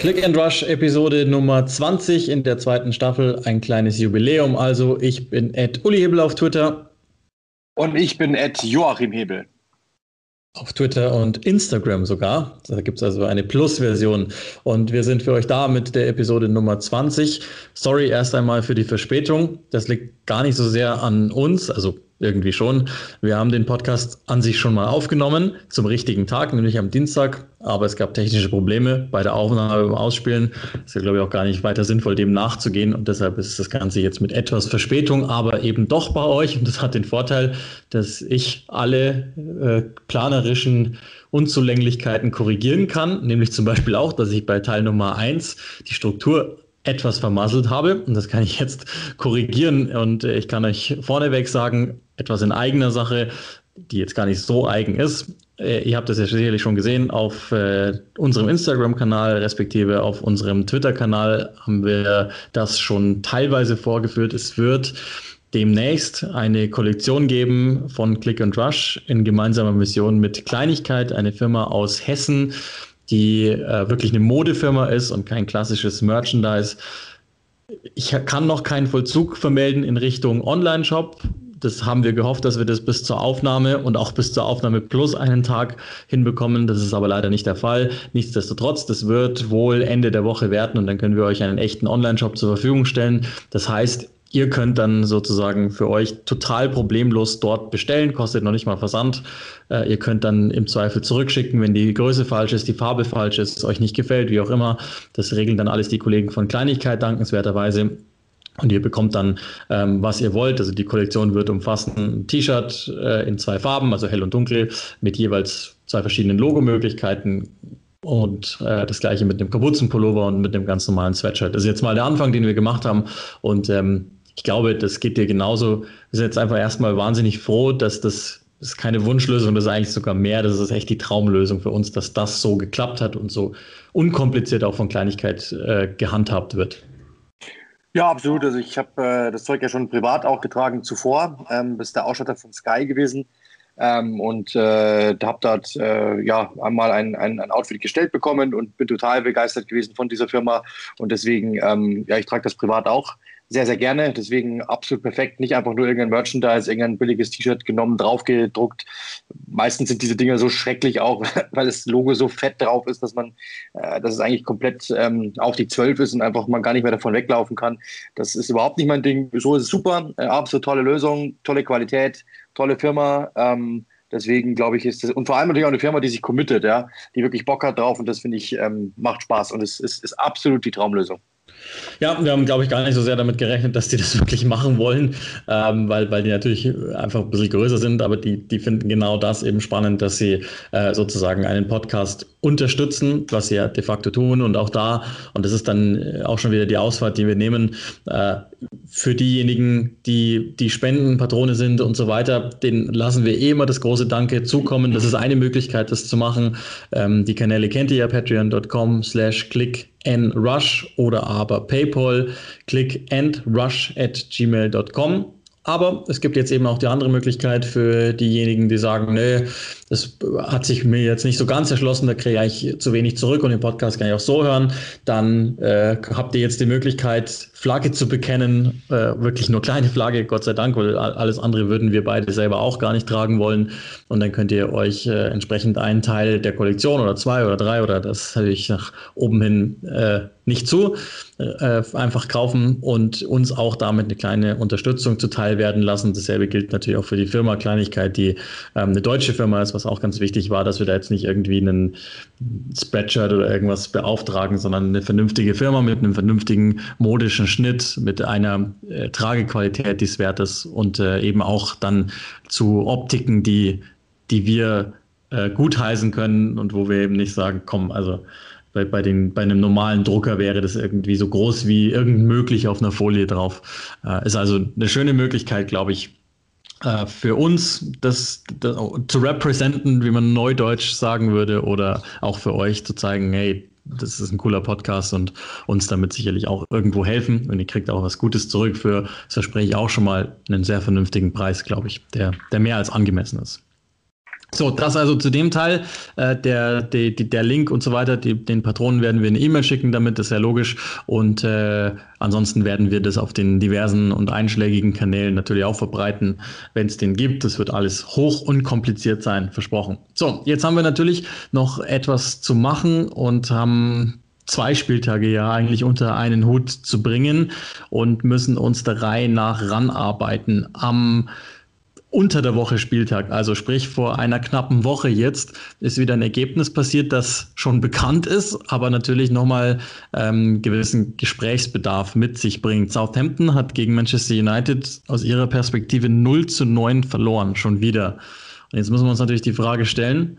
Click and Rush Episode Nummer 20 in der zweiten Staffel. Ein kleines Jubiläum. Also, ich bin Ed Uli Hebel auf Twitter. Und ich bin Ed Joachim Hebel. Auf Twitter und Instagram sogar. Da gibt es also eine Plus-Version. Und wir sind für euch da mit der Episode Nummer 20. Sorry erst einmal für die Verspätung. Das liegt gar nicht so sehr an uns, also irgendwie schon. Wir haben den Podcast an sich schon mal aufgenommen, zum richtigen Tag, nämlich am Dienstag. Aber es gab technische Probleme bei der Aufnahme beim Ausspielen. Ist ja, glaube ich, auch gar nicht weiter sinnvoll, dem nachzugehen. Und deshalb ist das Ganze jetzt mit etwas Verspätung, aber eben doch bei euch. Und das hat den Vorteil, dass ich alle äh, planerischen Unzulänglichkeiten korrigieren kann. Nämlich zum Beispiel auch, dass ich bei Teil Nummer eins die Struktur etwas vermasselt habe. Und das kann ich jetzt korrigieren. Und äh, ich kann euch vorneweg sagen, etwas in eigener Sache, die jetzt gar nicht so eigen ist. Äh, ihr habt das ja sicherlich schon gesehen auf äh, unserem Instagram-Kanal, respektive auf unserem Twitter-Kanal haben wir das schon teilweise vorgeführt. Es wird demnächst eine Kollektion geben von Click and Rush in gemeinsamer Mission mit Kleinigkeit, eine Firma aus Hessen, die äh, wirklich eine Modefirma ist und kein klassisches Merchandise. Ich kann noch keinen Vollzug vermelden in Richtung Online-Shop. Das haben wir gehofft, dass wir das bis zur Aufnahme und auch bis zur Aufnahme plus einen Tag hinbekommen. Das ist aber leider nicht der Fall. Nichtsdestotrotz, das wird wohl Ende der Woche werden und dann können wir euch einen echten Online-Shop zur Verfügung stellen. Das heißt, Ihr könnt dann sozusagen für euch total problemlos dort bestellen, kostet noch nicht mal Versand. Äh, ihr könnt dann im Zweifel zurückschicken, wenn die Größe falsch ist, die Farbe falsch ist, es euch nicht gefällt, wie auch immer. Das regeln dann alles die Kollegen von Kleinigkeit dankenswerterweise. Und ihr bekommt dann, ähm, was ihr wollt. Also die Kollektion wird umfassen ein T-Shirt äh, in zwei Farben, also hell und dunkel, mit jeweils zwei verschiedenen Logomöglichkeiten. Und äh, das gleiche mit dem Kapuzenpullover und mit dem ganz normalen Sweatshirt. Das ist jetzt mal der Anfang, den wir gemacht haben. Und ähm, ich glaube, das geht dir genauso. Wir sind jetzt einfach erstmal wahnsinnig froh, dass das, das ist keine Wunschlösung, das ist eigentlich sogar mehr. Das ist echt die Traumlösung für uns, dass das so geklappt hat und so unkompliziert auch von Kleinigkeit äh, gehandhabt wird. Ja, absolut. Also ich habe äh, das Zeug ja schon privat auch getragen zuvor. Ähm, bist der Ausstatter von Sky gewesen. Ähm, und äh, habe dort äh, ja einmal ein, ein, ein, Outfit gestellt bekommen und bin total begeistert gewesen von dieser Firma. Und deswegen, ähm, ja, ich trage das privat auch sehr, sehr gerne. Deswegen absolut perfekt. Nicht einfach nur irgendein Merchandise, irgendein billiges T-Shirt genommen, draufgedruckt. Meistens sind diese Dinger so schrecklich auch, weil das Logo so fett drauf ist, dass man, äh, dass es eigentlich komplett ähm, auf die 12 ist und einfach man gar nicht mehr davon weglaufen kann. Das ist überhaupt nicht mein Ding. So ist es super. Äh, absolut tolle Lösung, tolle Qualität, tolle Firma. Ähm, Deswegen glaube ich, ist das, und vor allem natürlich auch eine Firma, die sich committet, ja, die wirklich Bock hat drauf und das finde ich, ähm, macht Spaß und es ist, ist absolut die Traumlösung. Ja, wir haben, glaube ich, gar nicht so sehr damit gerechnet, dass die das wirklich machen wollen, ähm, weil, weil die natürlich einfach ein bisschen größer sind, aber die, die finden genau das eben spannend, dass sie äh, sozusagen einen Podcast unterstützen, was sie ja de facto tun und auch da, und das ist dann auch schon wieder die Ausfahrt, die wir nehmen, äh, für diejenigen, die die Spendenpatrone sind und so weiter, denen lassen wir eh immer das große Danke zukommen. Das ist eine Möglichkeit, das zu machen. Ähm, die Kanäle kennt ihr ja, patreon.com slash click and rush oder aber PayPal, click and rush at gmail.com. Aber es gibt jetzt eben auch die andere Möglichkeit für diejenigen, die sagen, nee, das hat sich mir jetzt nicht so ganz erschlossen, da kriege ich zu wenig zurück und den Podcast kann ich auch so hören. Dann äh, habt ihr jetzt die Möglichkeit, Flagge zu bekennen, äh, wirklich nur kleine Flagge, Gott sei Dank, weil alles andere würden wir beide selber auch gar nicht tragen wollen. Und dann könnt ihr euch äh, entsprechend einen Teil der Kollektion oder zwei oder drei oder das habe ich nach oben hin äh, nicht zu, äh, einfach kaufen und uns auch damit eine kleine Unterstützung zuteil werden lassen. Dasselbe gilt natürlich auch für die Firma Kleinigkeit, die ähm, eine deutsche Firma ist, was auch ganz wichtig war, dass wir da jetzt nicht irgendwie einen Spreadshirt oder irgendwas beauftragen, sondern eine vernünftige Firma mit einem vernünftigen modischen Schnitt, mit einer äh, Tragequalität, die es wert ist und äh, eben auch dann zu Optiken, die, die wir äh, gutheißen können und wo wir eben nicht sagen, komm, also bei, bei, den, bei einem normalen Drucker wäre das irgendwie so groß wie irgend möglich auf einer Folie drauf. Äh, ist also eine schöne Möglichkeit, glaube ich, äh, für uns das, das, zu representen, wie man neudeutsch sagen würde, oder auch für euch zu zeigen, hey, das ist ein cooler Podcast und uns damit sicherlich auch irgendwo helfen. Und ihr kriegt auch was Gutes zurück für, das verspreche ich auch schon mal, einen sehr vernünftigen Preis, glaube ich, der, der mehr als angemessen ist. So, das also zu dem Teil. Äh, der, der, der Link und so weiter, die, den Patronen werden wir eine E-Mail schicken damit, ist ja logisch. Und äh, ansonsten werden wir das auf den diversen und einschlägigen Kanälen natürlich auch verbreiten, wenn es den gibt. Das wird alles hoch unkompliziert sein, versprochen. So, jetzt haben wir natürlich noch etwas zu machen und haben zwei Spieltage ja eigentlich unter einen Hut zu bringen und müssen uns der Reihe nach ranarbeiten. Am unter der Woche Spieltag, also sprich vor einer knappen Woche jetzt, ist wieder ein Ergebnis passiert, das schon bekannt ist, aber natürlich nochmal ähm, gewissen Gesprächsbedarf mit sich bringt. Southampton hat gegen Manchester United aus ihrer Perspektive 0 zu 9 verloren, schon wieder. Und jetzt müssen wir uns natürlich die Frage stellen,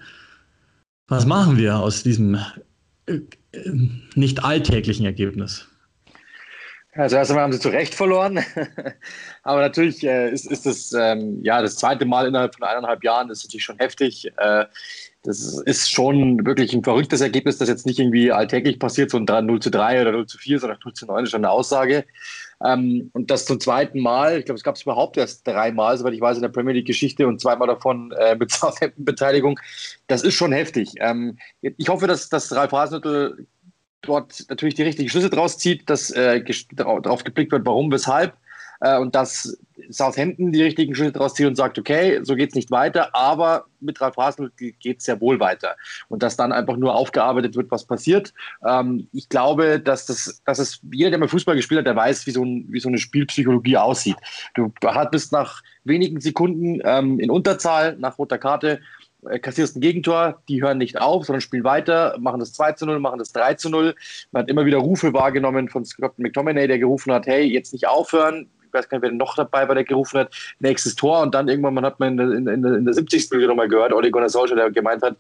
was machen wir aus diesem äh, nicht alltäglichen Ergebnis? Also erst einmal haben sie zu Recht verloren. Aber natürlich äh, ist, ist das ähm, ja das zweite Mal innerhalb von eineinhalb Jahren. Das ist natürlich schon heftig. Äh, das ist schon wirklich ein verrücktes Ergebnis, das jetzt nicht irgendwie alltäglich passiert, so ein 0 zu 3 oder 0 zu 4, sondern 0 zu 9 ist schon eine Aussage. Ähm, und das zum zweiten Mal, ich glaube, es gab es überhaupt erst dreimal, soweit ich weiß, in der Premier League-Geschichte und zweimal davon äh, mit Southampton-Beteiligung. Das ist schon heftig. Ähm, ich hoffe, dass, dass Ralf Hasenhüttl dort natürlich die richtigen Schlüsse draus zieht, dass äh, darauf geblickt wird, warum, weshalb. Äh, und dass Southampton die richtigen Schlüsse draus zieht und sagt, okay, so geht es nicht weiter, aber mit Ralf Hasenl geht es sehr wohl weiter. Und dass dann einfach nur aufgearbeitet wird, was passiert. Ähm, ich glaube, dass das, dass es, jeder, der mal Fußball gespielt hat, der weiß, wie so, ein, wie so eine Spielpsychologie aussieht. Du bist nach wenigen Sekunden ähm, in Unterzahl, nach roter Karte, kassierst ein Gegentor, die hören nicht auf, sondern spielen weiter, machen das 2 zu 0, machen das 3 zu 0. Man hat immer wieder Rufe wahrgenommen von Scott McTominay, der gerufen hat, hey, jetzt nicht aufhören, ich weiß gar nicht, wer noch dabei war, der gerufen hat, nächstes Tor. Und dann irgendwann man hat man in, in, in der 70. Minute nochmal gehört, Ole Gunnar Solskjaer, der gemeint hat,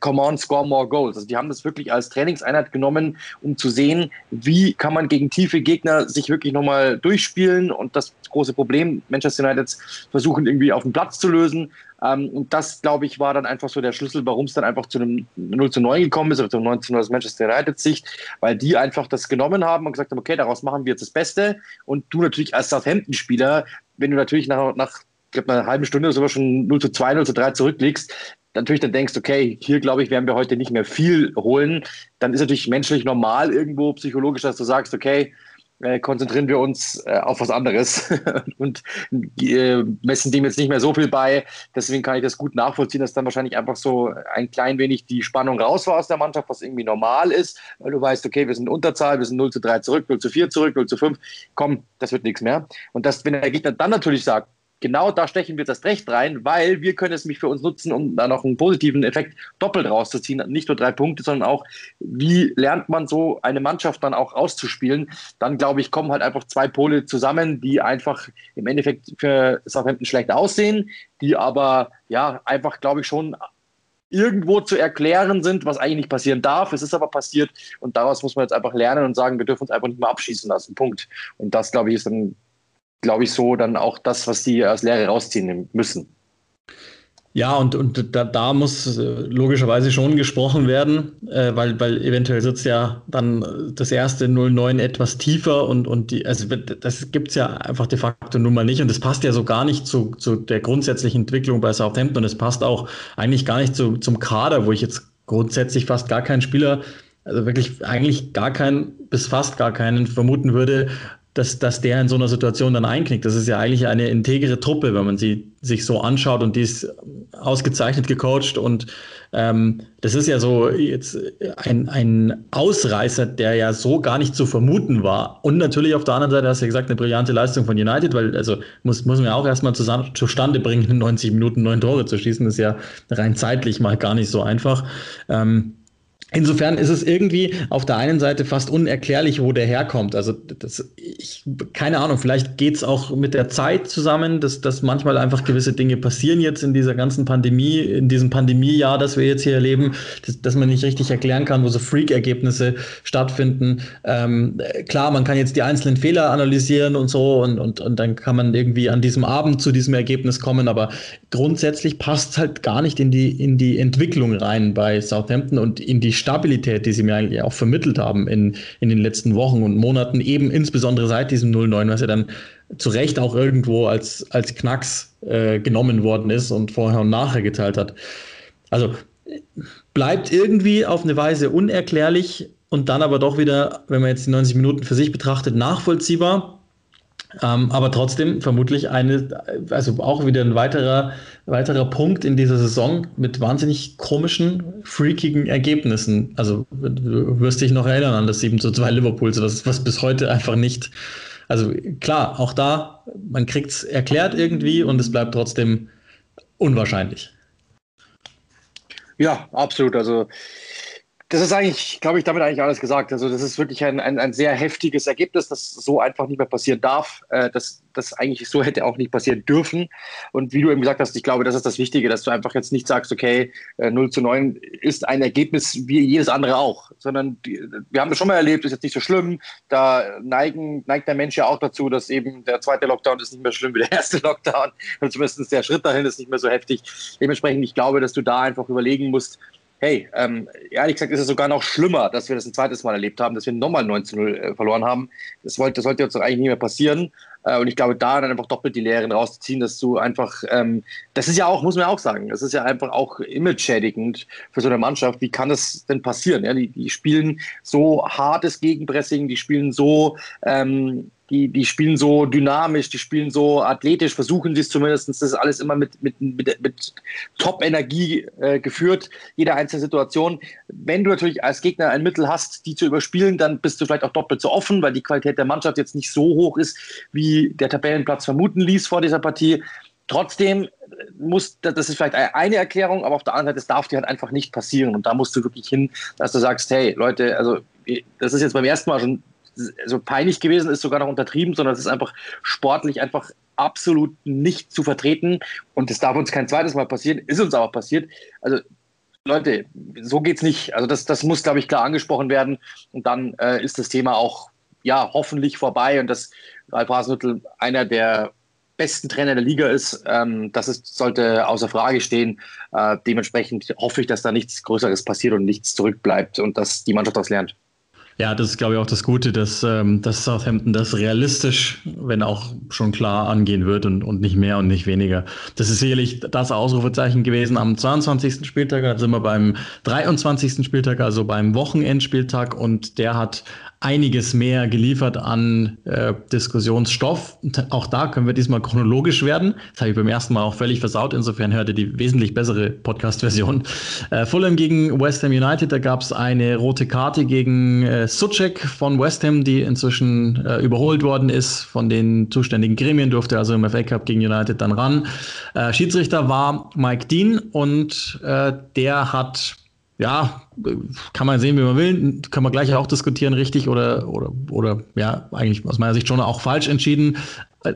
come on, score more goals. Also die haben das wirklich als Trainingseinheit genommen, um zu sehen, wie kann man gegen tiefe Gegner sich wirklich nochmal durchspielen. Und das große Problem Manchester United versuchen irgendwie auf dem Platz zu lösen. Ähm, und das, glaube ich, war dann einfach so der Schlüssel, warum es dann einfach zu einem 0 zu 9 gekommen ist, oder zum 19 aus Manchester United Sicht, weil die einfach das genommen haben und gesagt haben, okay, daraus machen wir jetzt das Beste. Und du natürlich als Southampton-Spieler, wenn du natürlich nach, nach ich einer halben Stunde sogar schon 0 zu 2, 0 zu 3 zurückliegst, natürlich dann denkst, okay, hier glaube ich, werden wir heute nicht mehr viel holen, dann ist natürlich menschlich normal irgendwo psychologisch, dass du sagst, okay, äh, konzentrieren wir uns äh, auf was anderes und äh, messen dem jetzt nicht mehr so viel bei. Deswegen kann ich das gut nachvollziehen, dass dann wahrscheinlich einfach so ein klein wenig die Spannung raus war aus der Mannschaft, was irgendwie normal ist, weil du weißt, okay, wir sind in Unterzahl, wir sind 0 zu 3 zurück, 0 zu 4 zurück, 0 zu 5, komm, das wird nichts mehr. Und das, wenn der Gegner dann natürlich sagt, genau da stechen wir das Recht rein, weil wir können es mich für uns nutzen, um da noch einen positiven Effekt doppelt rauszuziehen. Nicht nur drei Punkte, sondern auch, wie lernt man so eine Mannschaft dann auch auszuspielen. Dann, glaube ich, kommen halt einfach zwei Pole zusammen, die einfach im Endeffekt für Southampton schlecht aussehen, die aber ja einfach, glaube ich, schon irgendwo zu erklären sind, was eigentlich nicht passieren darf. Es ist aber passiert und daraus muss man jetzt einfach lernen und sagen, wir dürfen uns einfach nicht mehr abschießen lassen. Punkt. Und das, glaube ich, ist dann glaube ich, so dann auch das, was die als Lehre rausziehen müssen. Ja, und, und da, da muss äh, logischerweise schon gesprochen werden, äh, weil, weil eventuell sitzt ja dann das erste 09 etwas tiefer und, und die, also das gibt es ja einfach de facto nun mal nicht und das passt ja so gar nicht zu, zu der grundsätzlichen Entwicklung bei Southampton und es passt auch eigentlich gar nicht zu, zum Kader, wo ich jetzt grundsätzlich fast gar keinen Spieler, also wirklich eigentlich gar keinen, bis fast gar keinen vermuten würde, dass, dass der in so einer Situation dann einknickt. Das ist ja eigentlich eine integere Truppe, wenn man sie sich so anschaut und die ist ausgezeichnet gecoacht und ähm, das ist ja so jetzt ein, ein Ausreißer, der ja so gar nicht zu vermuten war. Und natürlich auf der anderen Seite hast du ja gesagt, eine brillante Leistung von United, weil also muss, muss man ja auch erstmal zusammen, zustande bringen, in 90 Minuten neun Tore zu schießen, ist ja rein zeitlich mal gar nicht so einfach. Ähm, Insofern ist es irgendwie auf der einen Seite fast unerklärlich, wo der herkommt. Also das, ich, keine Ahnung, vielleicht geht es auch mit der Zeit zusammen, dass, dass manchmal einfach gewisse Dinge passieren jetzt in dieser ganzen Pandemie, in diesem Pandemiejahr, das wir jetzt hier erleben, dass, dass man nicht richtig erklären kann, wo so Freak-Ergebnisse stattfinden. Ähm, klar, man kann jetzt die einzelnen Fehler analysieren und so und, und, und dann kann man irgendwie an diesem Abend zu diesem Ergebnis kommen, aber grundsätzlich passt es halt gar nicht in die, in die Entwicklung rein bei Southampton und in die Stabilität, die sie mir eigentlich auch vermittelt haben in, in den letzten Wochen und Monaten, eben insbesondere seit diesem 0-9, was ja dann zu Recht auch irgendwo als, als Knacks äh, genommen worden ist und vorher und nachher geteilt hat. Also bleibt irgendwie auf eine Weise unerklärlich und dann aber doch wieder, wenn man jetzt die 90 Minuten für sich betrachtet, nachvollziehbar. Ähm, aber trotzdem vermutlich eine, also auch wieder ein weiterer, weiterer Punkt in dieser Saison mit wahnsinnig komischen, freakigen Ergebnissen. Also du wirst dich noch erinnern an das 7 zu 2 Liverpools, was, was bis heute einfach nicht. Also klar, auch da, man kriegt es erklärt irgendwie und es bleibt trotzdem unwahrscheinlich. Ja, absolut. Also das ist eigentlich, glaube ich, damit eigentlich alles gesagt. Also das ist wirklich ein, ein, ein sehr heftiges Ergebnis, das so einfach nicht mehr passieren darf. Äh, das, das eigentlich so hätte auch nicht passieren dürfen. Und wie du eben gesagt hast, ich glaube, das ist das Wichtige, dass du einfach jetzt nicht sagst, okay, äh, 0 zu 9 ist ein Ergebnis wie jedes andere auch, sondern die, wir haben das schon mal erlebt, ist jetzt nicht so schlimm. Da neigen, neigt der Mensch ja auch dazu, dass eben der zweite Lockdown ist nicht mehr schlimm wie der erste Lockdown. Und zumindest der Schritt dahin ist nicht mehr so heftig. Dementsprechend, ich glaube, dass du da einfach überlegen musst, hey, ähm, ehrlich gesagt ist es sogar noch schlimmer, dass wir das ein zweites Mal erlebt haben, dass wir nochmal 9 zu 0 äh, verloren haben. Das, wollte, das sollte uns doch eigentlich nicht mehr passieren. Äh, und ich glaube, da dann einfach doppelt die Lehren rauszuziehen, dass du einfach, ähm, das ist ja auch, muss man auch sagen, das ist ja einfach auch image-schädigend für so eine Mannschaft. Wie kann das denn passieren? Ja, die, die spielen so hartes Gegenpressing, die spielen so, ähm, die, die spielen so dynamisch, die spielen so athletisch, versuchen sie es zumindest. Das ist alles immer mit, mit, mit, mit Top-Energie äh, geführt, jede einzelne Situation. Wenn du natürlich als Gegner ein Mittel hast, die zu überspielen, dann bist du vielleicht auch doppelt so offen, weil die Qualität der Mannschaft jetzt nicht so hoch ist, wie der Tabellenplatz vermuten ließ vor dieser Partie. Trotzdem muss, das ist vielleicht eine Erklärung, aber auf der anderen Seite, das darf dir halt einfach nicht passieren. Und da musst du wirklich hin, dass du sagst, hey Leute, also das ist jetzt beim ersten Mal schon also peinlich gewesen ist sogar noch untertrieben, sondern es ist einfach sportlich einfach absolut nicht zu vertreten. Und es darf uns kein zweites Mal passieren, ist uns aber passiert. Also Leute, so geht's nicht. Also das, das muss, glaube ich, klar angesprochen werden. Und dann äh, ist das Thema auch ja hoffentlich vorbei und dass Ralf Hasenhüttl einer der besten Trainer der Liga ist, ähm, das ist, sollte außer Frage stehen. Äh, dementsprechend hoffe ich, dass da nichts Größeres passiert und nichts zurückbleibt und dass die Mannschaft das lernt. Ja, das ist, glaube ich, auch das Gute, dass, ähm, dass Southampton das realistisch, wenn auch schon klar angehen wird und, und nicht mehr und nicht weniger. Das ist sicherlich das Ausrufezeichen gewesen am 22. Spieltag. Da sind wir beim 23. Spieltag, also beim Wochenendspieltag. Und der hat einiges mehr geliefert an äh, Diskussionsstoff. Auch da können wir diesmal chronologisch werden. Das habe ich beim ersten Mal auch völlig versaut. Insofern hörte die wesentlich bessere Podcast-Version. Äh, Fulham gegen West Ham United, da gab es eine rote Karte gegen äh, Suchek von West Ham, die inzwischen äh, überholt worden ist von den zuständigen Gremien, durfte also im FA Cup gegen United dann ran. Äh, Schiedsrichter war Mike Dean und äh, der hat ja, kann man sehen, wie man will. Kann man gleich auch diskutieren, richtig oder, oder, oder ja, eigentlich aus meiner Sicht schon auch falsch entschieden.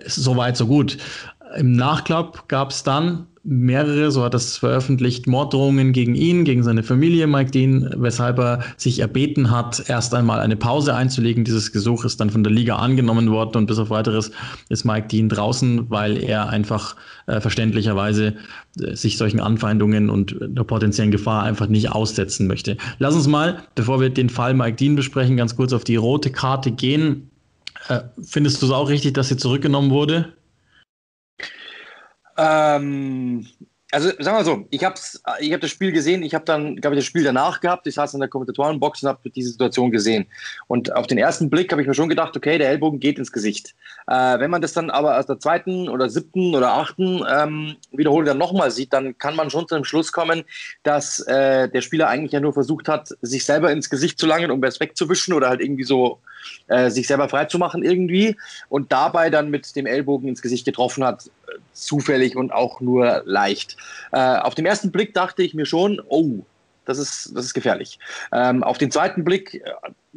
So weit, so gut. Im Nachklapp gab es dann mehrere, so hat es veröffentlicht, Morddrohungen gegen ihn, gegen seine Familie, Mike Dean, weshalb er sich erbeten hat, erst einmal eine Pause einzulegen. Dieses Gesuch ist dann von der Liga angenommen worden und bis auf weiteres ist Mike Dean draußen, weil er einfach äh, verständlicherweise äh, sich solchen Anfeindungen und der potenziellen Gefahr einfach nicht aussetzen möchte. Lass uns mal, bevor wir den Fall Mike Dean besprechen, ganz kurz auf die rote Karte gehen. Äh, findest du es auch richtig, dass sie zurückgenommen wurde? Ähm, also sagen wir so, ich habe ich hab das Spiel gesehen, ich habe dann, glaube ich, das Spiel danach gehabt, ich saß in der Kommentatorenbox und habe diese Situation gesehen. Und auf den ersten Blick habe ich mir schon gedacht, okay, der Ellbogen geht ins Gesicht. Äh, wenn man das dann aber aus der zweiten oder siebten oder achten ähm, Wiederholung dann nochmal sieht, dann kann man schon zu dem Schluss kommen, dass äh, der Spieler eigentlich ja nur versucht hat, sich selber ins Gesicht zu langen, um es wegzuwischen oder halt irgendwie so äh, sich selber freizumachen irgendwie und dabei dann mit dem Ellbogen ins Gesicht getroffen hat, zufällig und auch nur leicht. Äh, auf den ersten Blick dachte ich mir schon, oh, das ist, das ist gefährlich. Ähm, auf den zweiten Blick äh,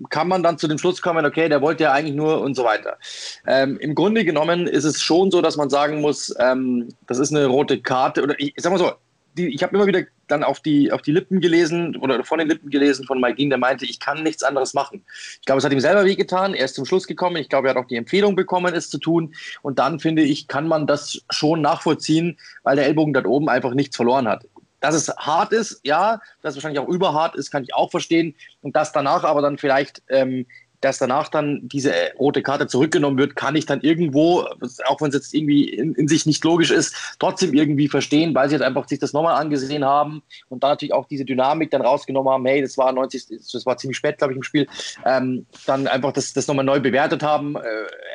kann man dann zu dem Schluss kommen, okay, der wollte ja eigentlich nur und so weiter. Ähm, Im Grunde genommen ist es schon so, dass man sagen muss, ähm, das ist eine rote Karte oder ich sag mal so, die, ich habe immer wieder dann auf die, auf die Lippen gelesen oder von den Lippen gelesen von Mike Dean, der meinte, ich kann nichts anderes machen. Ich glaube, es hat ihm selber wehgetan. Er ist zum Schluss gekommen. Ich glaube, er hat auch die Empfehlung bekommen, es zu tun. Und dann finde ich, kann man das schon nachvollziehen, weil der Ellbogen dort oben einfach nichts verloren hat. Dass es hart ist, ja, dass es wahrscheinlich auch überhart ist, kann ich auch verstehen. Und dass danach aber dann vielleicht ähm, dass danach dann diese rote Karte zurückgenommen wird, kann ich dann irgendwo, auch wenn es jetzt irgendwie in, in, sich nicht logisch ist, trotzdem irgendwie verstehen, weil sie halt einfach sich das nochmal angesehen haben und dann natürlich auch diese Dynamik dann rausgenommen haben, hey, das war 90, das war ziemlich spät, glaube ich, im Spiel, ähm, dann einfach das, das nochmal neu bewertet haben, äh,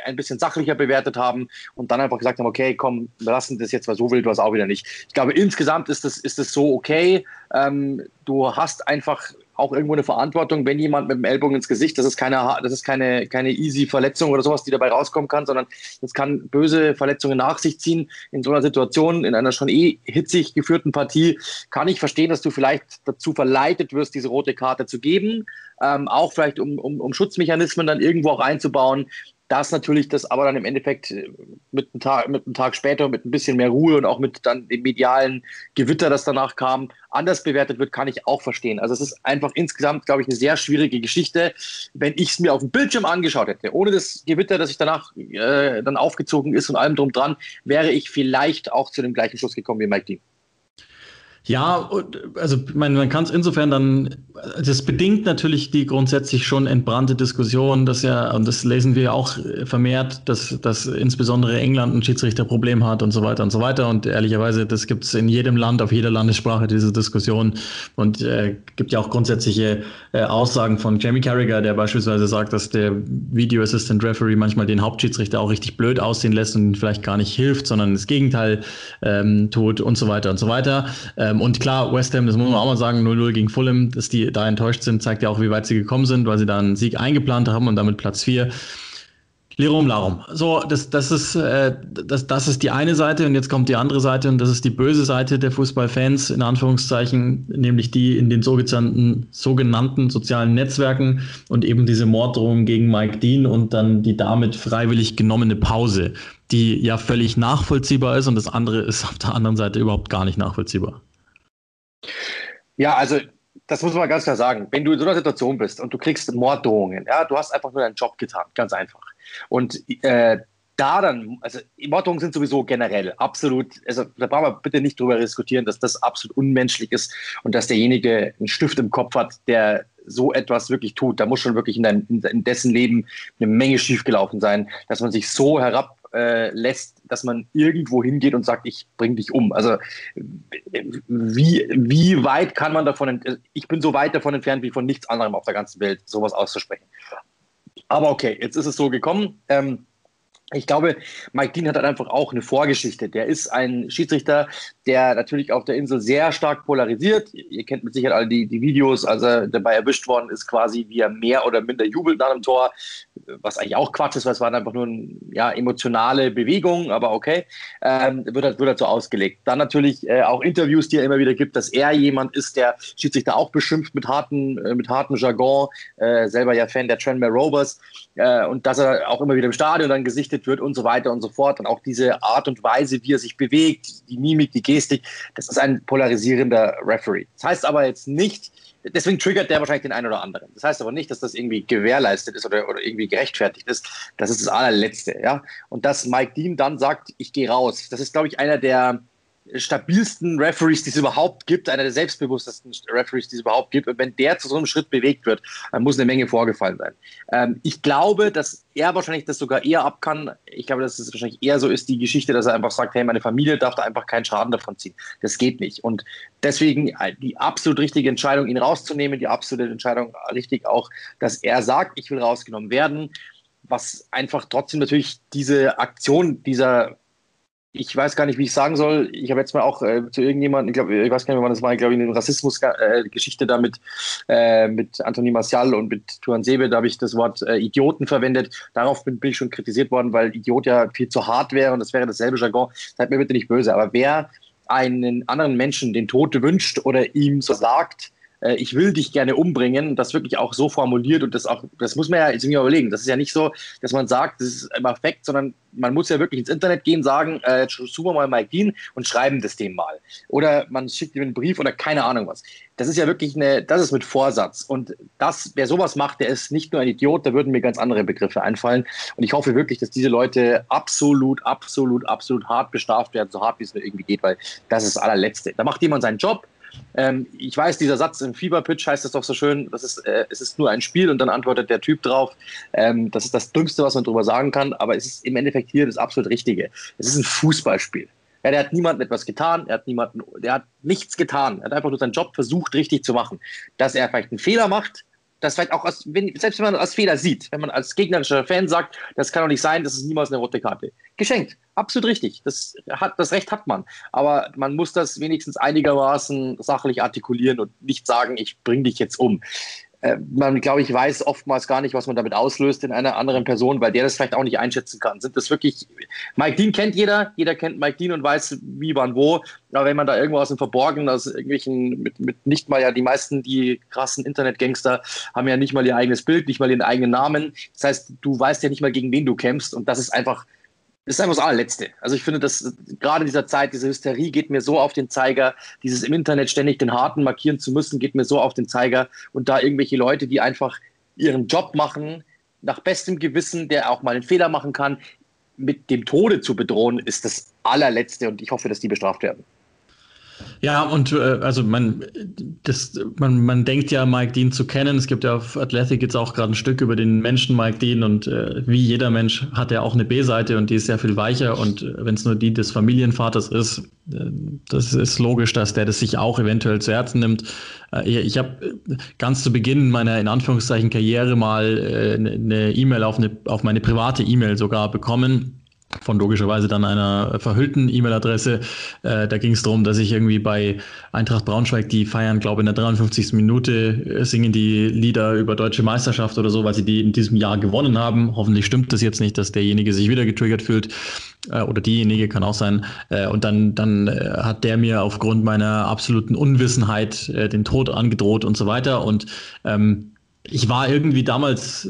ein bisschen sachlicher bewertet haben und dann einfach gesagt haben, okay, komm, wir lassen das jetzt, weil so wild war es auch wieder nicht. Ich glaube, insgesamt ist das, ist das so okay. Ähm, du hast einfach auch irgendwo eine Verantwortung, wenn jemand mit dem Ellbogen ins Gesicht, das ist keine, das ist keine, keine easy Verletzung oder sowas, die dabei rauskommen kann, sondern das kann böse Verletzungen nach sich ziehen. In so einer Situation, in einer schon eh hitzig geführten Partie, kann ich verstehen, dass du vielleicht dazu verleitet wirst, diese rote Karte zu geben. Ähm, auch vielleicht um, um, um Schutzmechanismen dann irgendwo auch einzubauen dass natürlich das aber dann im Endeffekt äh, mit einem, Tag, mit einem Tag später, mit ein bisschen mehr Ruhe und auch mit dann dem medialen Gewitter, das danach kam, anders bewertet wird, kann ich auch verstehen. Also es ist einfach insgesamt, glaube ich, eine sehr schwierige Geschichte. Wenn ich es mir auf dem Bildschirm angeschaut hätte, ohne das Gewitter, das sich danach äh, dann aufgezogen ist und allem drum dran, wäre ich vielleicht auch zu dem gleichen Schluss gekommen wie Mike Dean. Ja, also man, man kann es insofern dann, das bedingt natürlich die grundsätzlich schon entbrannte Diskussion, dass ja, und das lesen wir auch vermehrt, dass, dass insbesondere England ein Schiedsrichterproblem hat und so weiter und so weiter. Und ehrlicherweise, das gibt es in jedem Land, auf jeder Landessprache diese Diskussion. Und äh, gibt ja auch grundsätzliche äh, Aussagen von Jamie Carragher, der beispielsweise sagt, dass der Video Assistant Referee manchmal den Hauptschiedsrichter auch richtig blöd aussehen lässt und vielleicht gar nicht hilft, sondern das Gegenteil ähm, tut und so weiter und so weiter. Ähm, ähm, und klar, West Ham, das muss man auch mal sagen, 0-0 gegen Fulham, dass die da enttäuscht sind, zeigt ja auch, wie weit sie gekommen sind, weil sie da einen Sieg eingeplant haben und damit Platz 4. Lirum Larum. So, das, das, ist, äh, das, das ist die eine Seite und jetzt kommt die andere Seite und das ist die böse Seite der Fußballfans, in Anführungszeichen, nämlich die in den sogenannten, sogenannten sozialen Netzwerken und eben diese Morddrohung gegen Mike Dean und dann die damit freiwillig genommene Pause, die ja völlig nachvollziehbar ist und das andere ist auf der anderen Seite überhaupt gar nicht nachvollziehbar. Ja, also das muss man ganz klar sagen. Wenn du in so einer Situation bist und du kriegst Morddrohungen, ja, du hast einfach nur deinen Job getan, ganz einfach. Und äh, da dann, also Morddrohungen sind sowieso generell absolut, also da brauchen wir bitte nicht drüber diskutieren, dass das absolut unmenschlich ist und dass derjenige einen Stift im Kopf hat, der so etwas wirklich tut. Da muss schon wirklich in, dein, in dessen Leben eine Menge schiefgelaufen sein, dass man sich so herab äh, lässt, dass man irgendwo hingeht und sagt, ich bring dich um. Also wie, wie weit kann man davon, ich bin so weit davon entfernt wie von nichts anderem auf der ganzen Welt, sowas auszusprechen. Aber okay, jetzt ist es so gekommen. Ähm, ich glaube, Mike Dean hat halt einfach auch eine Vorgeschichte. Der ist ein Schiedsrichter, der natürlich auf der Insel sehr stark polarisiert. Ihr kennt mit Sicherheit alle die, die Videos, als er dabei erwischt worden ist, quasi wie er mehr oder minder jubelt nach dem Tor, was eigentlich auch Quatsch ist, weil es war einfach nur ja, emotionale Bewegung, aber okay, ähm, wird, halt, wird halt so ausgelegt. Dann natürlich äh, auch Interviews, die er immer wieder gibt, dass er jemand ist, der Schiedsrichter auch beschimpft mit harten, äh, mit hartem Jargon, äh, selber ja Fan der Tranmere Rovers äh, und dass er auch immer wieder im Stadion dann gesichtet berichtet wird und so weiter und so fort. Und auch diese Art und Weise, wie er sich bewegt, die Mimik, die Gestik, das ist ein polarisierender Referee. Das heißt aber jetzt nicht, deswegen triggert der wahrscheinlich den einen oder anderen. Das heißt aber nicht, dass das irgendwie gewährleistet ist oder, oder irgendwie gerechtfertigt ist. Das ist das allerletzte, ja. Und dass Mike Dean dann sagt, ich gehe raus, das ist, glaube ich, einer der stabilsten Referees, die es überhaupt gibt, einer der selbstbewusstesten Referees, die es überhaupt gibt. Und wenn der zu so einem Schritt bewegt wird, dann muss eine Menge vorgefallen sein. Ähm, ich glaube, dass er wahrscheinlich das sogar eher ab kann. Ich glaube, dass es wahrscheinlich eher so ist, die Geschichte, dass er einfach sagt, hey, meine Familie darf da einfach keinen Schaden davon ziehen. Das geht nicht. Und deswegen äh, die absolut richtige Entscheidung, ihn rauszunehmen, die absolute Entscheidung richtig auch, dass er sagt, ich will rausgenommen werden was einfach trotzdem natürlich diese Aktion dieser ich weiß gar nicht, wie ich sagen soll. Ich habe jetzt mal auch äh, zu irgendjemandem, ich glaube, ich weiß gar nicht, wann das war, ich glaube, in der Rassismus-Geschichte äh, da mit, äh, mit Anthony Martial und mit Tuan Sebe, da habe ich das Wort äh, Idioten verwendet. Darauf bin, bin, ich schon kritisiert worden, weil Idiot ja viel zu hart wäre und das wäre dasselbe Jargon. Seid mir bitte nicht böse, aber wer einen anderen Menschen den Tod wünscht oder ihm so sagt, ich will dich gerne umbringen, das wirklich auch so formuliert und das auch, das muss man ja jetzt irgendwie überlegen. Das ist ja nicht so, dass man sagt, das ist immer Fakt, sondern man muss ja wirklich ins Internet gehen, sagen, äh, suchen wir mal Mike Dean und schreiben das dem mal. Oder man schickt ihm einen Brief oder keine Ahnung was. Das ist ja wirklich eine, das ist mit Vorsatz. Und das, wer sowas macht, der ist nicht nur ein Idiot, da würden mir ganz andere Begriffe einfallen. Und ich hoffe wirklich, dass diese Leute absolut, absolut, absolut hart bestraft werden, so hart wie es nur irgendwie geht, weil das ist das allerletzte. Da macht jemand seinen Job Ähm, ich weiß, dieser Satz im Fieberpitch heißt es doch so schön, das ist, äh, es ist nur ein Spiel und dann antwortet der Typ drauf. Ähm, das ist das Dümmste, was man darüber sagen kann, aber es ist im Endeffekt hier das absolut Richtige. Es ist ein Fußballspiel. Ja, der hat niemandem etwas getan, er hat niemanden, der hat nichts getan. Er hat einfach nur seinen Job versucht, richtig zu machen. Dass er vielleicht einen Fehler macht, das vielleicht auch, als, wenn, selbst wenn man als Fehler sieht, wenn man als gegnerischer Fan sagt, das kann doch nicht sein, das ist niemals eine rote Karte. Geschenkt. Absolut richtig. Das, hat, das Recht hat man. Aber man muss das wenigstens einigermaßen sachlich artikulieren und nicht sagen, ich bringe dich jetzt um. Äh, man, glaube ich, weiß oftmals gar nicht, was man damit auslöst in einer anderen Person, weil der das vielleicht auch nicht einschätzen kann. Sind das wirklich, Mike Dean kennt jeder, jeder kennt Mike Dean und weiß, wie, wann, wo. Aber wenn man da irgendwo aus dem Verborgenen, aus irgendwelchen, mit, mit nicht mal ja, die meisten, die krassen Internetgangster haben ja nicht mal ihr eigenes Bild, nicht mal ihren eigenen Namen. Das heißt, du weißt ja nicht mal, gegen wen du kämpfst und das ist einfach ist einfach das allerletzte. Also ich finde, dass gerade in dieser Zeit, diese Hysterie geht mir so auf den Zeiger, dieses im Internet ständig den Harten markieren zu müssen, geht mir so auf den Zeiger. Und da irgendwelche Leute, die einfach ihren Job machen, nach bestem Gewissen, der auch mal einen Fehler machen kann, mit dem Tode zu bedrohen, ist das allerletzte. Und ich hoffe, dass die bestraft werden. Ja, und äh, also man, das, man, man denkt ja, Mike Dean zu kennen. Es gibt ja auf Athletic jetzt auch gerade ein Stück über den Menschen Mike Dean und äh, wie jeder Mensch hat er auch eine B-Seite und die ist sehr viel weicher. Und äh, wenn es nur die des Familienvaters ist, äh, das ist logisch, dass der das sich auch eventuell zu Herzen nimmt. Äh, ich habe ganz zu Beginn meiner in Anführungszeichen Karriere mal eine E-Mail auf, eine, auf meine private E-Mail sogar bekommen von logischerweise dann einer verhüllten E-Mail-Adresse. Äh, da ging es darum, dass ich irgendwie bei Eintracht Braunschweig, die feiern, glaube ich, in der 53. Minute, äh, singen die Lieder über deutsche Meisterschaft oder so, weil sie die in diesem Jahr gewonnen haben. Hoffentlich stimmt das jetzt nicht, dass derjenige sich wieder getriggert fühlt äh, oder diejenige kann auch sein. Äh, und dann, dann äh, hat der mir aufgrund meiner absoluten Unwissenheit äh, den Tod angedroht und so weiter. Und ähm, ich war irgendwie damals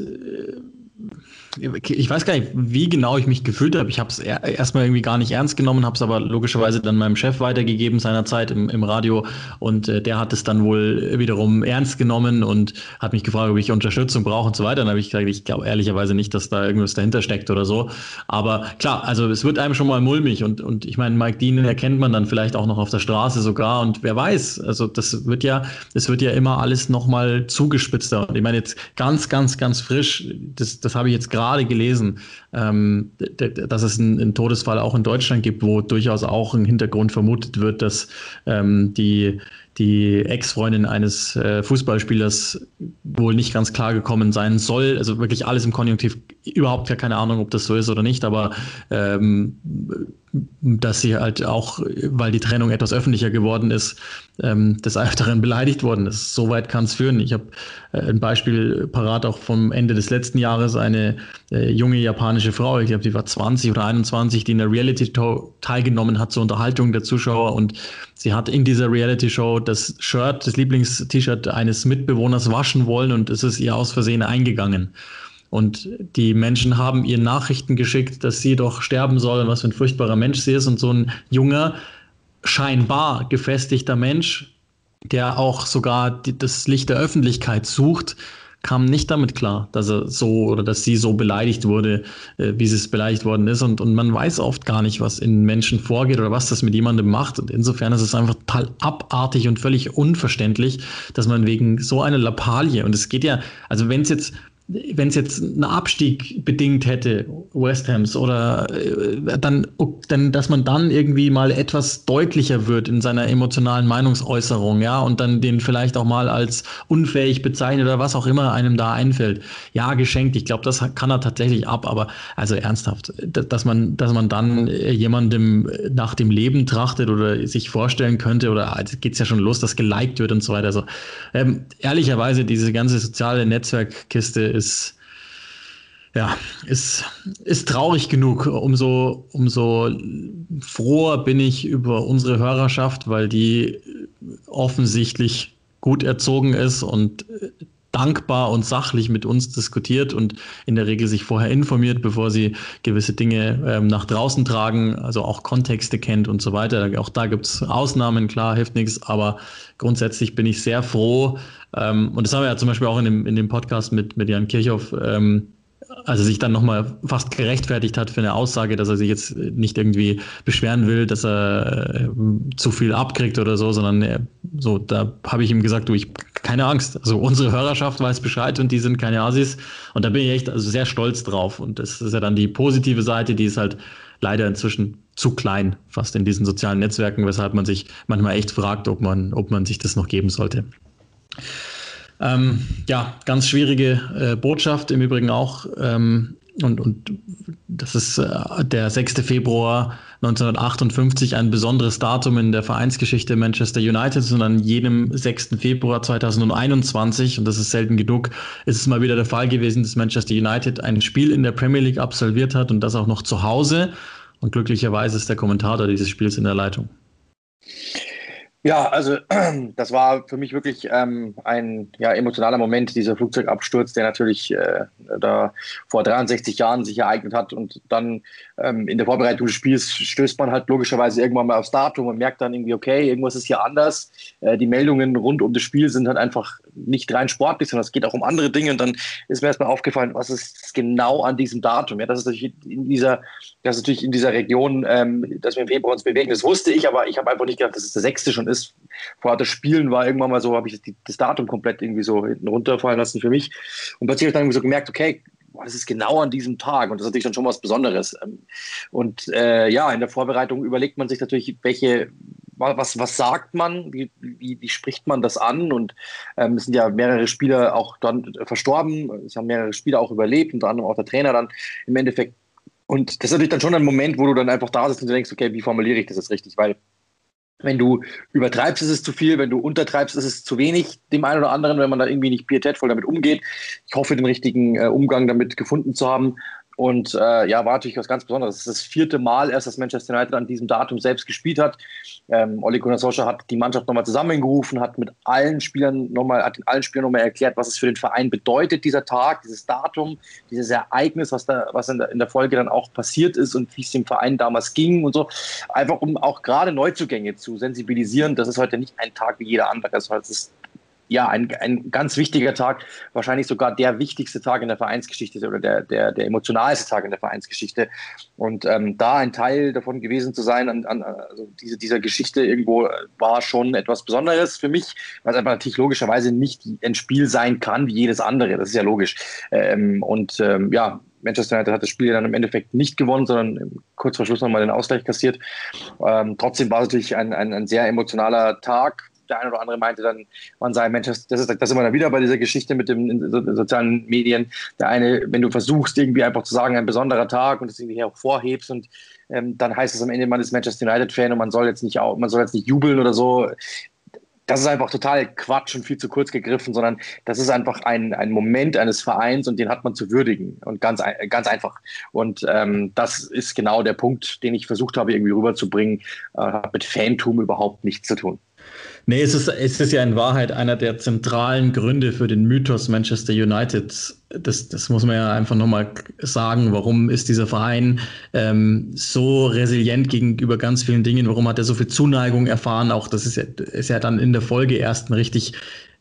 ich weiß gar nicht, wie genau ich mich gefühlt habe. Ich habe es erstmal irgendwie gar nicht ernst genommen, habe es aber logischerweise dann meinem Chef weitergegeben seinerzeit im, im Radio und äh, der hat es dann wohl wiederum ernst genommen und hat mich gefragt, ob ich Unterstützung brauche und so weiter. Dann habe ich gesagt, ich glaube ehrlicherweise nicht, dass da irgendwas dahinter steckt oder so. Aber klar, also es wird einem schon mal mulmig und, und ich meine, Mike Dean erkennt man dann vielleicht auch noch auf der Straße sogar und wer weiß, also das wird ja, es wird ja immer alles nochmal zugespitzter. Und ich meine jetzt ganz, ganz, ganz frisch, das, das habe ich jetzt gerade gerade gelesen, ähm, dass es einen, einen, Todesfall auch in Deutschland gibt, wo durchaus auch ein Hintergrund vermutet wird, dass ähm, die, die Ex-Freundin eines äh, Fußballspielers wohl nicht ganz klar gekommen sein soll. Also wirklich alles im Konjunktiv, überhaupt gar keine Ahnung, ob das so ist oder nicht, aber ähm, dass sie halt auch, weil die Trennung etwas öffentlicher geworden ist, ähm, des Öfteren beleidigt worden ist. So weit kann es führen. Ich habe äh, ein Beispiel parat auch vom Ende des letzten Jahres, eine äh, junge japanische Frau, ich glaube, die war 20 oder 21, die in der Reality-Show teilgenommen hat zur Unterhaltung der Zuschauer und sie hat in dieser Reality-Show das Shirt, das Lieblingst-T-Shirt eines Mitbewohners waschen wollen und es ist ihr aus Versehen eingegangen. Und die Menschen haben ihr Nachrichten geschickt, dass sie doch sterben soll was für ein furchtbarer Mensch sie ist. Und so ein junger, scheinbar gefestigter Mensch, der auch sogar die, das Licht der Öffentlichkeit sucht, kam nicht damit klar, dass er so oder dass sie so beleidigt wurde, äh, wie sie es beleidigt worden ist. Und, und man weiß oft gar nicht, was in Menschen vorgeht oder was das mit jemandem macht. Und insofern ist es einfach total abartig und völlig unverständlich, dass man wegen so einer Lappalie, und es geht ja, also wenn es jetzt wenn es jetzt einen Abstieg bedingt hätte, West Hams, oder äh, dann, dann, dass man dann irgendwie mal etwas deutlicher wird in seiner emotionalen Meinungsäußerung, ja, und dann den vielleicht auch mal als unfähig bezeichnet oder was auch immer einem da einfällt. Ja, geschenkt. Ich glaube, das kann er tatsächlich ab, aber also ernsthaft, dass man, dass man dann äh, jemandem nach dem Leben trachtet oder sich vorstellen könnte, oder also geht's ja schon los, dass geliked wird und so weiter. Also ähm, ehrlicherweise, diese ganze soziale Netzwerkkiste ist, ja, ist, ist traurig genug. Umso, umso froher bin ich über unsere Hörerschaft, weil die offensichtlich gut erzogen ist und dankbar und sachlich mit uns diskutiert und in der Regel sich vorher informiert, bevor sie gewisse Dinge ähm, nach draußen tragen, also auch Kontexte kennt und so weiter. Auch da gibt es Ausnahmen, klar, hilft nichts, aber grundsätzlich bin ich sehr froh. Ähm, und das haben wir ja zum Beispiel auch in dem, in dem Podcast mit, mit Jan Kirchhoff ähm, als er sich dann nochmal fast gerechtfertigt hat für eine Aussage, dass er sich jetzt nicht irgendwie beschweren will, dass er äh, zu viel abkriegt oder so, sondern er, so, da habe ich ihm gesagt, du, ich keine Angst. Also unsere Hörerschaft weiß Bescheid und die sind keine Asis. Und da bin ich echt also sehr stolz drauf. Und das ist ja dann die positive Seite, die ist halt leider inzwischen zu klein, fast in diesen sozialen Netzwerken, weshalb man sich manchmal echt fragt, ob man, ob man sich das noch geben sollte. Ähm, ja, ganz schwierige äh, Botschaft im Übrigen auch. Ähm, und, und das ist äh, der 6. Februar 1958 ein besonderes Datum in der Vereinsgeschichte Manchester United und an jedem 6. Februar 2021, und das ist selten genug, ist es mal wieder der Fall gewesen, dass Manchester United ein Spiel in der Premier League absolviert hat und das auch noch zu Hause. Und glücklicherweise ist der Kommentator dieses Spiels in der Leitung. Ja, also das war für mich wirklich ähm, ein ja, emotionaler Moment, dieser Flugzeugabsturz, der natürlich äh, da vor 63 Jahren sich ereignet hat. Und dann ähm, in der Vorbereitung des Spiels stößt man halt logischerweise irgendwann mal aufs Datum und merkt dann irgendwie, okay, irgendwas ist hier anders. Äh, die Meldungen rund um das Spiel sind halt einfach nicht rein sportlich, sondern es geht auch um andere Dinge. Und dann ist mir erstmal aufgefallen, was ist genau an diesem Datum? Ja, das ist natürlich in dieser, das ist natürlich in dieser Region, ähm, dass wir im Februar uns bewegen. Das wusste ich, aber ich habe einfach nicht gedacht, dass es der sechste schon ist. Vorher das Spielen war irgendwann mal so, habe ich das Datum komplett irgendwie so hinten runterfallen lassen für mich. Und plötzlich habe ich dann irgendwie so gemerkt, okay, das ist genau an diesem Tag und das ist natürlich dann schon was Besonderes. Ähm, und äh, ja, in der Vorbereitung überlegt man sich natürlich, welche, was, was sagt man, wie, wie, wie spricht man das an und ähm, es sind ja mehrere Spieler auch dann verstorben, es haben mehrere Spieler auch überlebt, unter anderem auch der Trainer dann im Endeffekt. Und das ist natürlich dann schon ein Moment, wo du dann einfach da sitzt und denkst, okay, wie formuliere ich das jetzt richtig, weil wenn du übertreibst, ist es zu viel. Wenn du untertreibst, ist es zu wenig dem einen oder anderen, wenn man da irgendwie nicht pietätvoll damit umgeht. Ich hoffe, den richtigen äh, Umgang damit gefunden zu haben. Und äh, ja, war natürlich was ganz Besonderes. Es ist das vierte Mal erst, dass Manchester United an diesem Datum selbst gespielt hat. Ähm, Ole Gunnar Solskjaer hat die Mannschaft nochmal zusammengerufen, hat mit allen Spielern nochmal, hat den allen Spielern nochmal erklärt, was es für den Verein bedeutet, dieser Tag, dieses Datum, dieses Ereignis, was da, was in der, in der Folge dann auch passiert ist und wie es dem Verein damals ging und so. Einfach um auch gerade Neuzugänge zu sensibilisieren. Das ist heute nicht ein Tag wie jeder andere. Das ist ja, ein, ein ganz wichtiger Tag, wahrscheinlich sogar der wichtigste Tag in der Vereinsgeschichte oder der, der, der emotionalste Tag in der Vereinsgeschichte. Und ähm, da ein Teil davon gewesen zu sein, an, an also diese, dieser Geschichte irgendwo war schon etwas Besonderes für mich, weil es einfach natürlich logischerweise nicht ein Spiel sein kann wie jedes andere. Das ist ja logisch. Ähm, und ähm, ja, Manchester United hat das Spiel dann im Endeffekt nicht gewonnen, sondern kurz vor Schluss nochmal den Ausgleich kassiert. Ähm, trotzdem war es natürlich ein, ein, ein sehr emotionaler Tag der eine oder andere meinte dann, man sei Manchester, das ist, das immer dann wieder bei dieser Geschichte mit den sozialen Medien. Der eine, wenn du versuchst, irgendwie einfach zu sagen, ein besonderer Tag und das irgendwie hervorhebst und ähm, dann heißt es am Ende, man ist Manchester United-Fan und man soll jetzt nicht man soll jetzt nicht jubeln oder so. Das ist einfach total Quatsch und viel zu kurz gegriffen, sondern das ist einfach ein, ein Moment eines Vereins und den hat man zu würdigen und ganz, ganz einfach. Und ähm, das ist genau der Punkt, den ich versucht habe, irgendwie rüberzubringen, äh, hat mit Fantum überhaupt nichts zu tun. Nee, es ist, es ist ja in Wahrheit einer der zentralen Gründe für den Mythos Manchester United. Das, das muss man ja einfach nochmal sagen. Warum ist dieser Verein ähm, so resilient gegenüber ganz vielen Dingen? Warum hat er so viel Zuneigung erfahren? Auch das ist ja, ist ja dann in der Folge erst ein richtig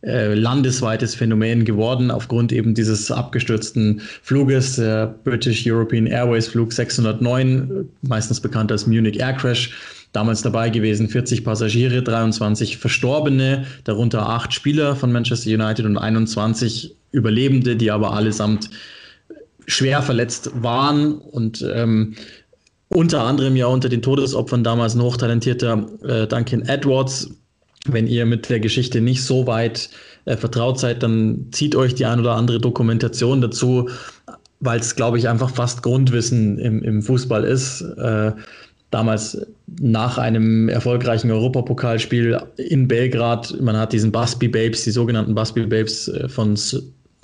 äh, landesweites Phänomen geworden, aufgrund eben dieses abgestürzten Fluges, der British European Airways Flug 609, meistens bekannt als Munich Air Crash damals dabei gewesen, 40 Passagiere, 23 Verstorbene, darunter acht Spieler von Manchester United und 21 Überlebende, die aber allesamt schwer verletzt waren und ähm, unter anderem ja unter den Todesopfern damals ein hochtalentierter äh, Duncan Edwards. Wenn ihr mit der Geschichte nicht so weit äh, vertraut seid, dann zieht euch die ein oder andere Dokumentation dazu, weil es, glaube ich, einfach fast Grundwissen im, im Fußball ist. Äh, damals nach einem erfolgreichen Europapokalspiel in Belgrad. Man hat diesen Busby Babes, die sogenannten Busby Babes äh, von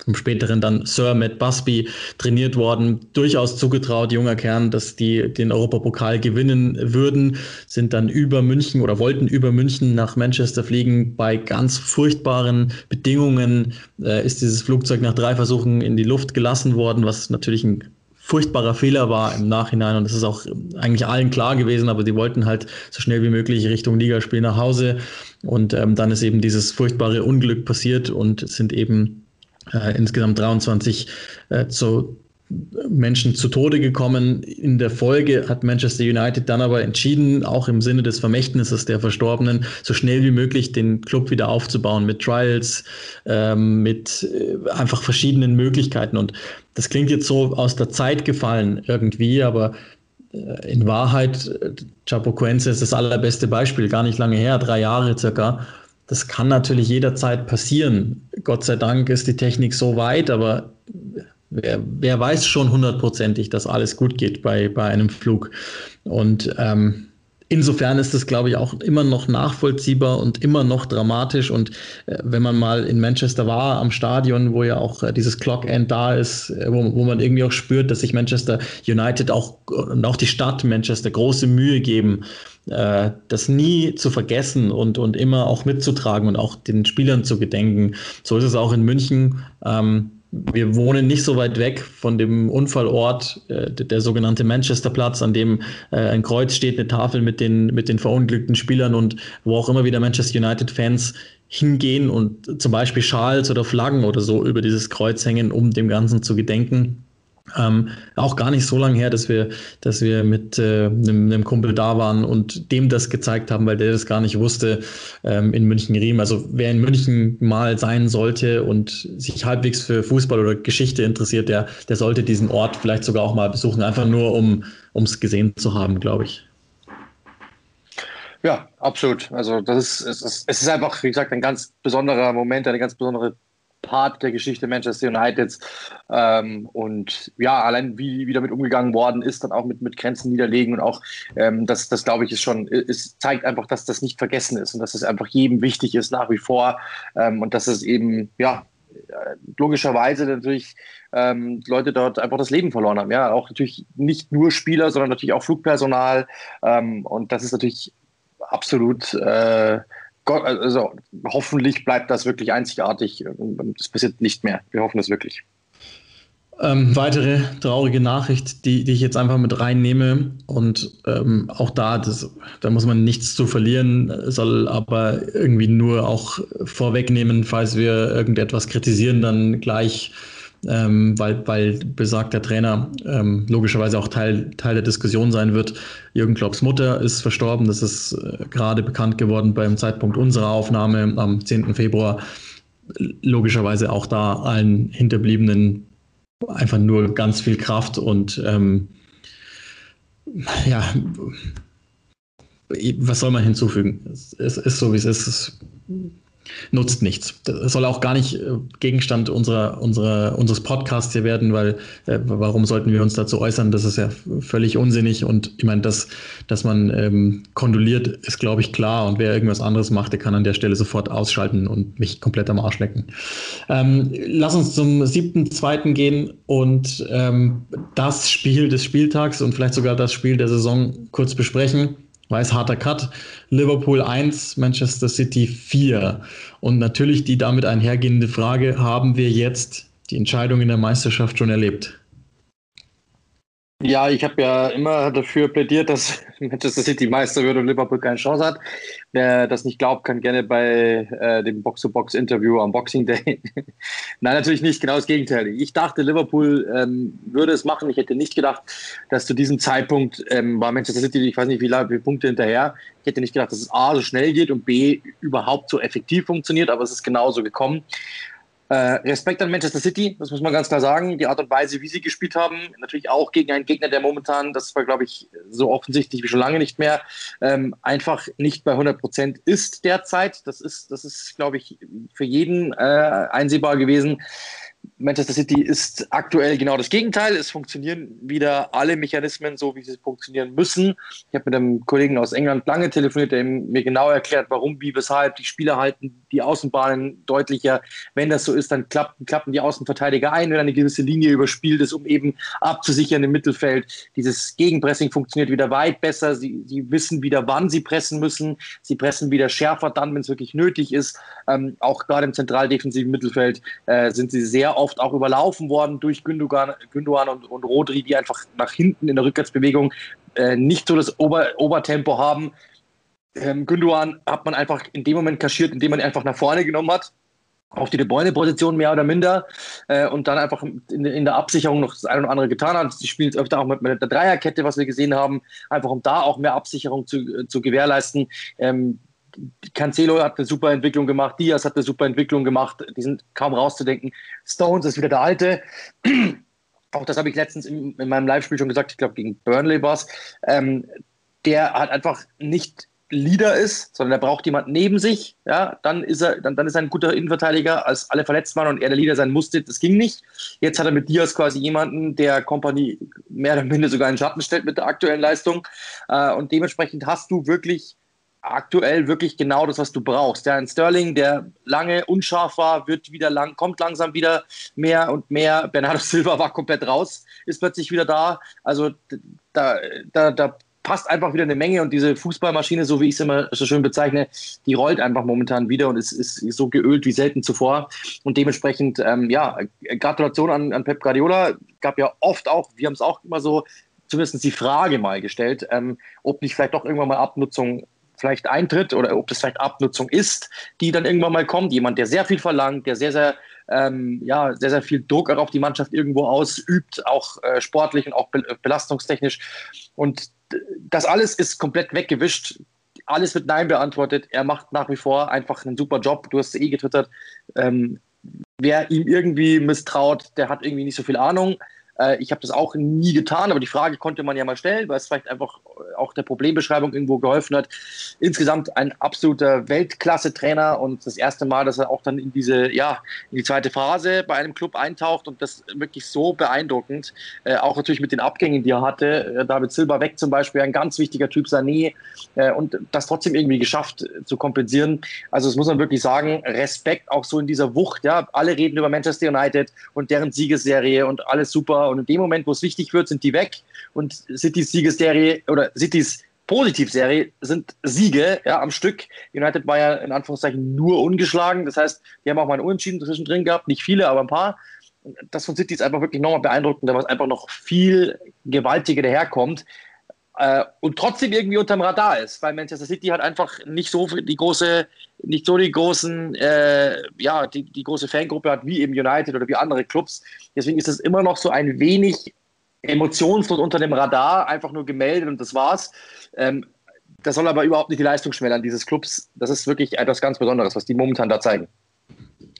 vom späteren dann Sir Matt Busby trainiert worden, durchaus zugetraut, junger Kern, dass die den Europapokal gewinnen würden, sind dann über München oder wollten über München nach Manchester fliegen. Bei ganz furchtbaren Bedingungen äh, ist dieses Flugzeug nach drei Versuchen in die Luft gelassen worden, was natürlich ein furchtbarer Fehler war im Nachhinein und das ist auch eigentlich allen klar gewesen, aber die wollten halt so schnell wie möglich Richtung Ligaspiel nach Hause und ähm, dann ist eben dieses furchtbare Unglück passiert und sind eben äh, insgesamt 23 äh, zu Menschen zu Tode gekommen. In der Folge hat Manchester United dann aber entschieden, auch im Sinne des Vermächtnisses der Verstorbenen, so schnell wie möglich den Club wieder aufzubauen mit Trials, ähm, mit äh, einfach verschiedenen Möglichkeiten. Und das klingt jetzt so aus der Zeit gefallen irgendwie, aber äh, in Wahrheit, äh, Chapocoense ist das allerbeste Beispiel, gar nicht lange her, drei Jahre circa. Das kann natürlich jederzeit passieren. Gott sei Dank ist die Technik so weit, aber wer, wer weiß schon hundertprozentig, dass alles gut geht bei, bei einem Flug. Und ähm, insofern ist es, glaube ich, auch immer noch nachvollziehbar und immer noch dramatisch. Und äh, wenn man mal in Manchester war, am Stadion, wo ja auch äh, dieses Clock-End da ist, äh, wo, wo man irgendwie auch spürt, dass sich Manchester United auch und auch die Stadt Manchester große Mühe geben, äh, das nie zu vergessen und, und immer auch mitzutragen und auch den Spielern zu gedenken. So ist es auch in München. Ähm, wir wohnen nicht so weit weg von dem Unfallort, äh, der sogenannte Manchesterplatz, an dem äh, ein Kreuz steht, eine Tafel mit den, mit den verunglückten Spielern und wo auch immer wieder Manchester United-Fans hingehen und zum Beispiel Schals oder Flaggen oder so über dieses Kreuz hängen, um dem Ganzen zu gedenken. Ähm, auch gar nicht so lange her, dass wir, dass wir mit äh, einem, einem, Kumpel da waren und dem das gezeigt haben, weil der das gar nicht wusste ähm, in München-Riem. Also wer in München mal sein sollte und sich halbwegs für Fußball oder Geschichte interessiert, der, der sollte diesen Ort vielleicht sogar auch mal besuchen, einfach nur um es gesehen zu haben, glaube ich. Ja, absolut. Also das ist es, ist, es ist einfach, wie gesagt, ein ganz besonderer Moment, eine ganz besondere Part der Geschichte Manchester Uniteds. Ähm, und ja, allein wie, wie damit umgegangen worden ist, dann auch mit, mit Grenzen niederlegen und auch ähm, das, das glaube ich, ist schon, es zeigt einfach, dass das nicht vergessen ist und dass es einfach jedem wichtig ist nach wie vor ähm, und dass es eben, ja, logischerweise natürlich ähm, Leute dort einfach das Leben verloren haben. Ja, auch natürlich nicht nur Spieler, sondern natürlich auch Flugpersonal. Ähm, und das ist natürlich absolut äh, Gott, also hoffentlich bleibt das wirklich einzigartig. Das passiert nicht mehr. Wir hoffen es wirklich. Ähm, weitere traurige Nachricht, die, die ich jetzt einfach mit reinnehme und ähm, auch da, das, da muss man nichts zu verlieren, soll aber irgendwie nur auch vorwegnehmen, falls wir irgendetwas kritisieren, dann gleich ähm, weil, weil besagter Trainer ähm, logischerweise auch Teil, Teil der Diskussion sein wird. Jürgen Klopps Mutter ist verstorben. Das ist äh, gerade bekannt geworden beim Zeitpunkt unserer Aufnahme am 10. Februar. Logischerweise auch da allen Hinterbliebenen einfach nur ganz viel Kraft und ähm, ja, was soll man hinzufügen? Es, es ist so, wie es ist. Es nutzt nichts. Das soll auch gar nicht äh, Gegenstand unserer, unserer, unseres Podcasts hier werden, weil äh, warum sollten wir uns dazu äußern? Das ist ja völlig unsinnig und ich meine, dass, dass man ähm, kondoliert, ist, glaube ich, klar und wer irgendwas anderes macht, der kann an der Stelle sofort ausschalten und mich komplett am Arsch lecken. Ähm, lass uns zum siebten, zweiten gehen und ähm, das Spiel des Spieltags und vielleicht sogar das Spiel der Saison kurz besprechen weiß harter Cut. Liverpool 1, Manchester City 4. Und natürlich die damit einhergehende Frage, haben wir jetzt die Entscheidung in der Meisterschaft schon erlebt? Ja, ich habe ja immer dafür plädiert, dass Manchester City Meister wird und Liverpool keine Chance hat. Wer das nicht glaubt, kann gerne bei äh, dem Box-to-Box-Interview am Boxing Day. Nein, natürlich nicht, genau das Gegenteil. Ich dachte, Liverpool ähm, würde es machen. Ich hätte nicht gedacht, dass zu diesem Zeitpunkt ähm, war Manchester City, ich weiß nicht, wie viele Punkte hinterher. Ich hätte nicht gedacht, dass es A so schnell geht und B überhaupt so effektiv funktioniert, aber es ist genauso gekommen. Äh, Respekt an Manchester City, das muss man ganz klar sagen. Die Art und Weise, wie sie gespielt haben, natürlich auch gegen einen Gegner, der momentan, das war, glaube ich, so offensichtlich wie schon lange nicht mehr, ähm, einfach nicht bei 100 Prozent ist derzeit. Das ist, das ist, glaube ich, für jeden äh, einsehbar gewesen. Manchester City ist aktuell genau das Gegenteil. Es funktionieren wieder alle Mechanismen so, wie sie funktionieren müssen. Ich habe mit einem Kollegen aus England lange telefoniert, der mir genau erklärt, warum, wie, weshalb. Die Spieler halten die Außenbahnen deutlicher. Wenn das so ist, dann klappen, klappen die Außenverteidiger ein, wenn eine gewisse Linie überspielt ist, um eben abzusichern im Mittelfeld. Dieses Gegenpressing funktioniert wieder weit besser. Sie, sie wissen wieder, wann sie pressen müssen. Sie pressen wieder schärfer dann, wenn es wirklich nötig ist. Ähm, auch gerade im zentraldefensiven Mittelfeld äh, sind sie sehr oft auch überlaufen worden durch Gündogan, Gündogan und, und Rodri, die einfach nach hinten in der Rückwärtsbewegung äh, nicht so das Ober, Obertempo haben. Ähm, Gündogan hat man einfach in dem Moment kaschiert, indem man einfach nach vorne genommen hat auf die De Bruyne-Position mehr oder minder äh, und dann einfach in, in, der Absicherung noch das eine oder andere getan hat. Sie spielen jetzt öfter auch mit, mit, der Dreierkette, was wir gesehen haben, einfach um da auch mehr Absicherung zu, äh, zu gewährleisten. Ähm, Cancelo hat eine super Entwicklung gemacht, Diaz hat eine super Entwicklung gemacht, die sind kaum rauszudenken. Stones ist wieder der Alte. Auch das habe ich letztens in, in meinem Live-Spiel schon gesagt, ich glaube gegen Burnley war es. Ähm, der hat einfach nicht Leader ist, sondern er braucht jemand neben sich, ja, dann ist er, dann, dann ist er ein guter Innenverteidiger, als alle verletzt waren und er der Leader sein musste, das ging nicht. Jetzt hat er mit Diaz quasi jemanden, der Kompanie mehr oder minder sogar in Schatten stellt mit der aktuellen Leistung. Äh, und dementsprechend hast du wirklich aktuell wirklich genau das, was du brauchst. Ja, ein Sterling, der lange unscharf war, wird wieder lang, kommt langsam wieder mehr und mehr. Bernardo Silva war komplett raus, ist plötzlich wieder da. Also da, da, da passt einfach wieder eine Menge und diese Fußballmaschine, so wie ich es immer so schön bezeichne, die rollt einfach momentan wieder und ist, ist so geölt wie selten zuvor. Und dementsprechend, ähm, ja, Gratulation an, an Pep Guardiola. Gab ja oft auch, wir haben es auch immer so, zumindest die Frage mal gestellt, ähm, ob nicht vielleicht doch irgendwann mal Abnutzung vielleicht eintritt oder ob das vielleicht Abnutzung ist, die dann irgendwann mal kommt. Jemand, der sehr viel verlangt, der sehr, sehr, ähm, ja, sehr, sehr viel Druck auch auf die Mannschaft irgendwo ausübt, auch äh, sportlich und auch belastungstechnisch. Und das alles ist komplett weggewischt. Alles wird Nein beantwortet. Er macht nach wie vor einfach einen super Job. Du hast eh getwittert. Ähm, wer ihm irgendwie misstraut, der hat irgendwie nicht so viel Ahnung. Äh, ich habe das auch nie getan, aber die Frage konnte man ja mal stellen, weil es vielleicht einfach auch der Problembeschreibung irgendwo geholfen hat. Insgesamt ein absoluter Weltklasse-Trainer und das erste Mal, dass er auch dann in diese, ja, in die zweite Phase bei einem Club eintaucht und das wirklich so beeindruckend. Äh, auch natürlich mit den Abgängen, die er hatte. Äh, David Silber weg zum Beispiel, ein ganz wichtiger Typ, Sané, äh, und das trotzdem irgendwie geschafft äh, zu kompensieren. Also das muss man wirklich sagen, Respekt auch so in dieser Wucht. Ja, alle reden über Manchester United und deren Siegesserie und alles super und in dem Moment, wo es wichtig wird, sind die weg und Citys Siegesserie oder Citys Positivserie sind Siege ja, am Stück. United war ja in Anführungszeichen nur ungeschlagen. Das heißt, die haben auch mal einen Unentschieden zwischendrin gehabt. Nicht viele, aber ein paar. Das von City ist einfach wirklich nochmal beeindruckend, weil es einfach noch viel gewaltiger daherkommt. Äh, und trotzdem irgendwie unterm Radar ist, weil Manchester City hat einfach nicht so die große, nicht so die großen, äh, ja, die, die große Fangruppe hat wie eben United oder wie andere Clubs. Deswegen ist es immer noch so ein wenig emotionslos unter dem Radar, einfach nur gemeldet und das war's. Ähm, das soll aber überhaupt nicht die Leistung schmälern dieses Clubs. Das ist wirklich etwas ganz Besonderes, was die momentan da zeigen.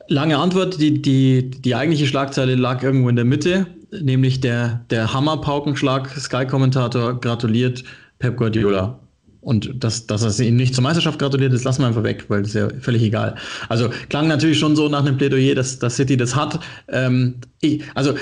Lange Antwort, die, die, die eigentliche Schlagzeile lag irgendwo in der Mitte, nämlich der, der Hammerpaukenschlag. Sky-Kommentator gratuliert Pep Guardiola. Und dass, dass er ihm nicht zur Meisterschaft gratuliert, das lassen wir einfach weg, weil das ist ja völlig egal. Also klang natürlich schon so nach einem Plädoyer, dass, dass City das hat. Ähm, also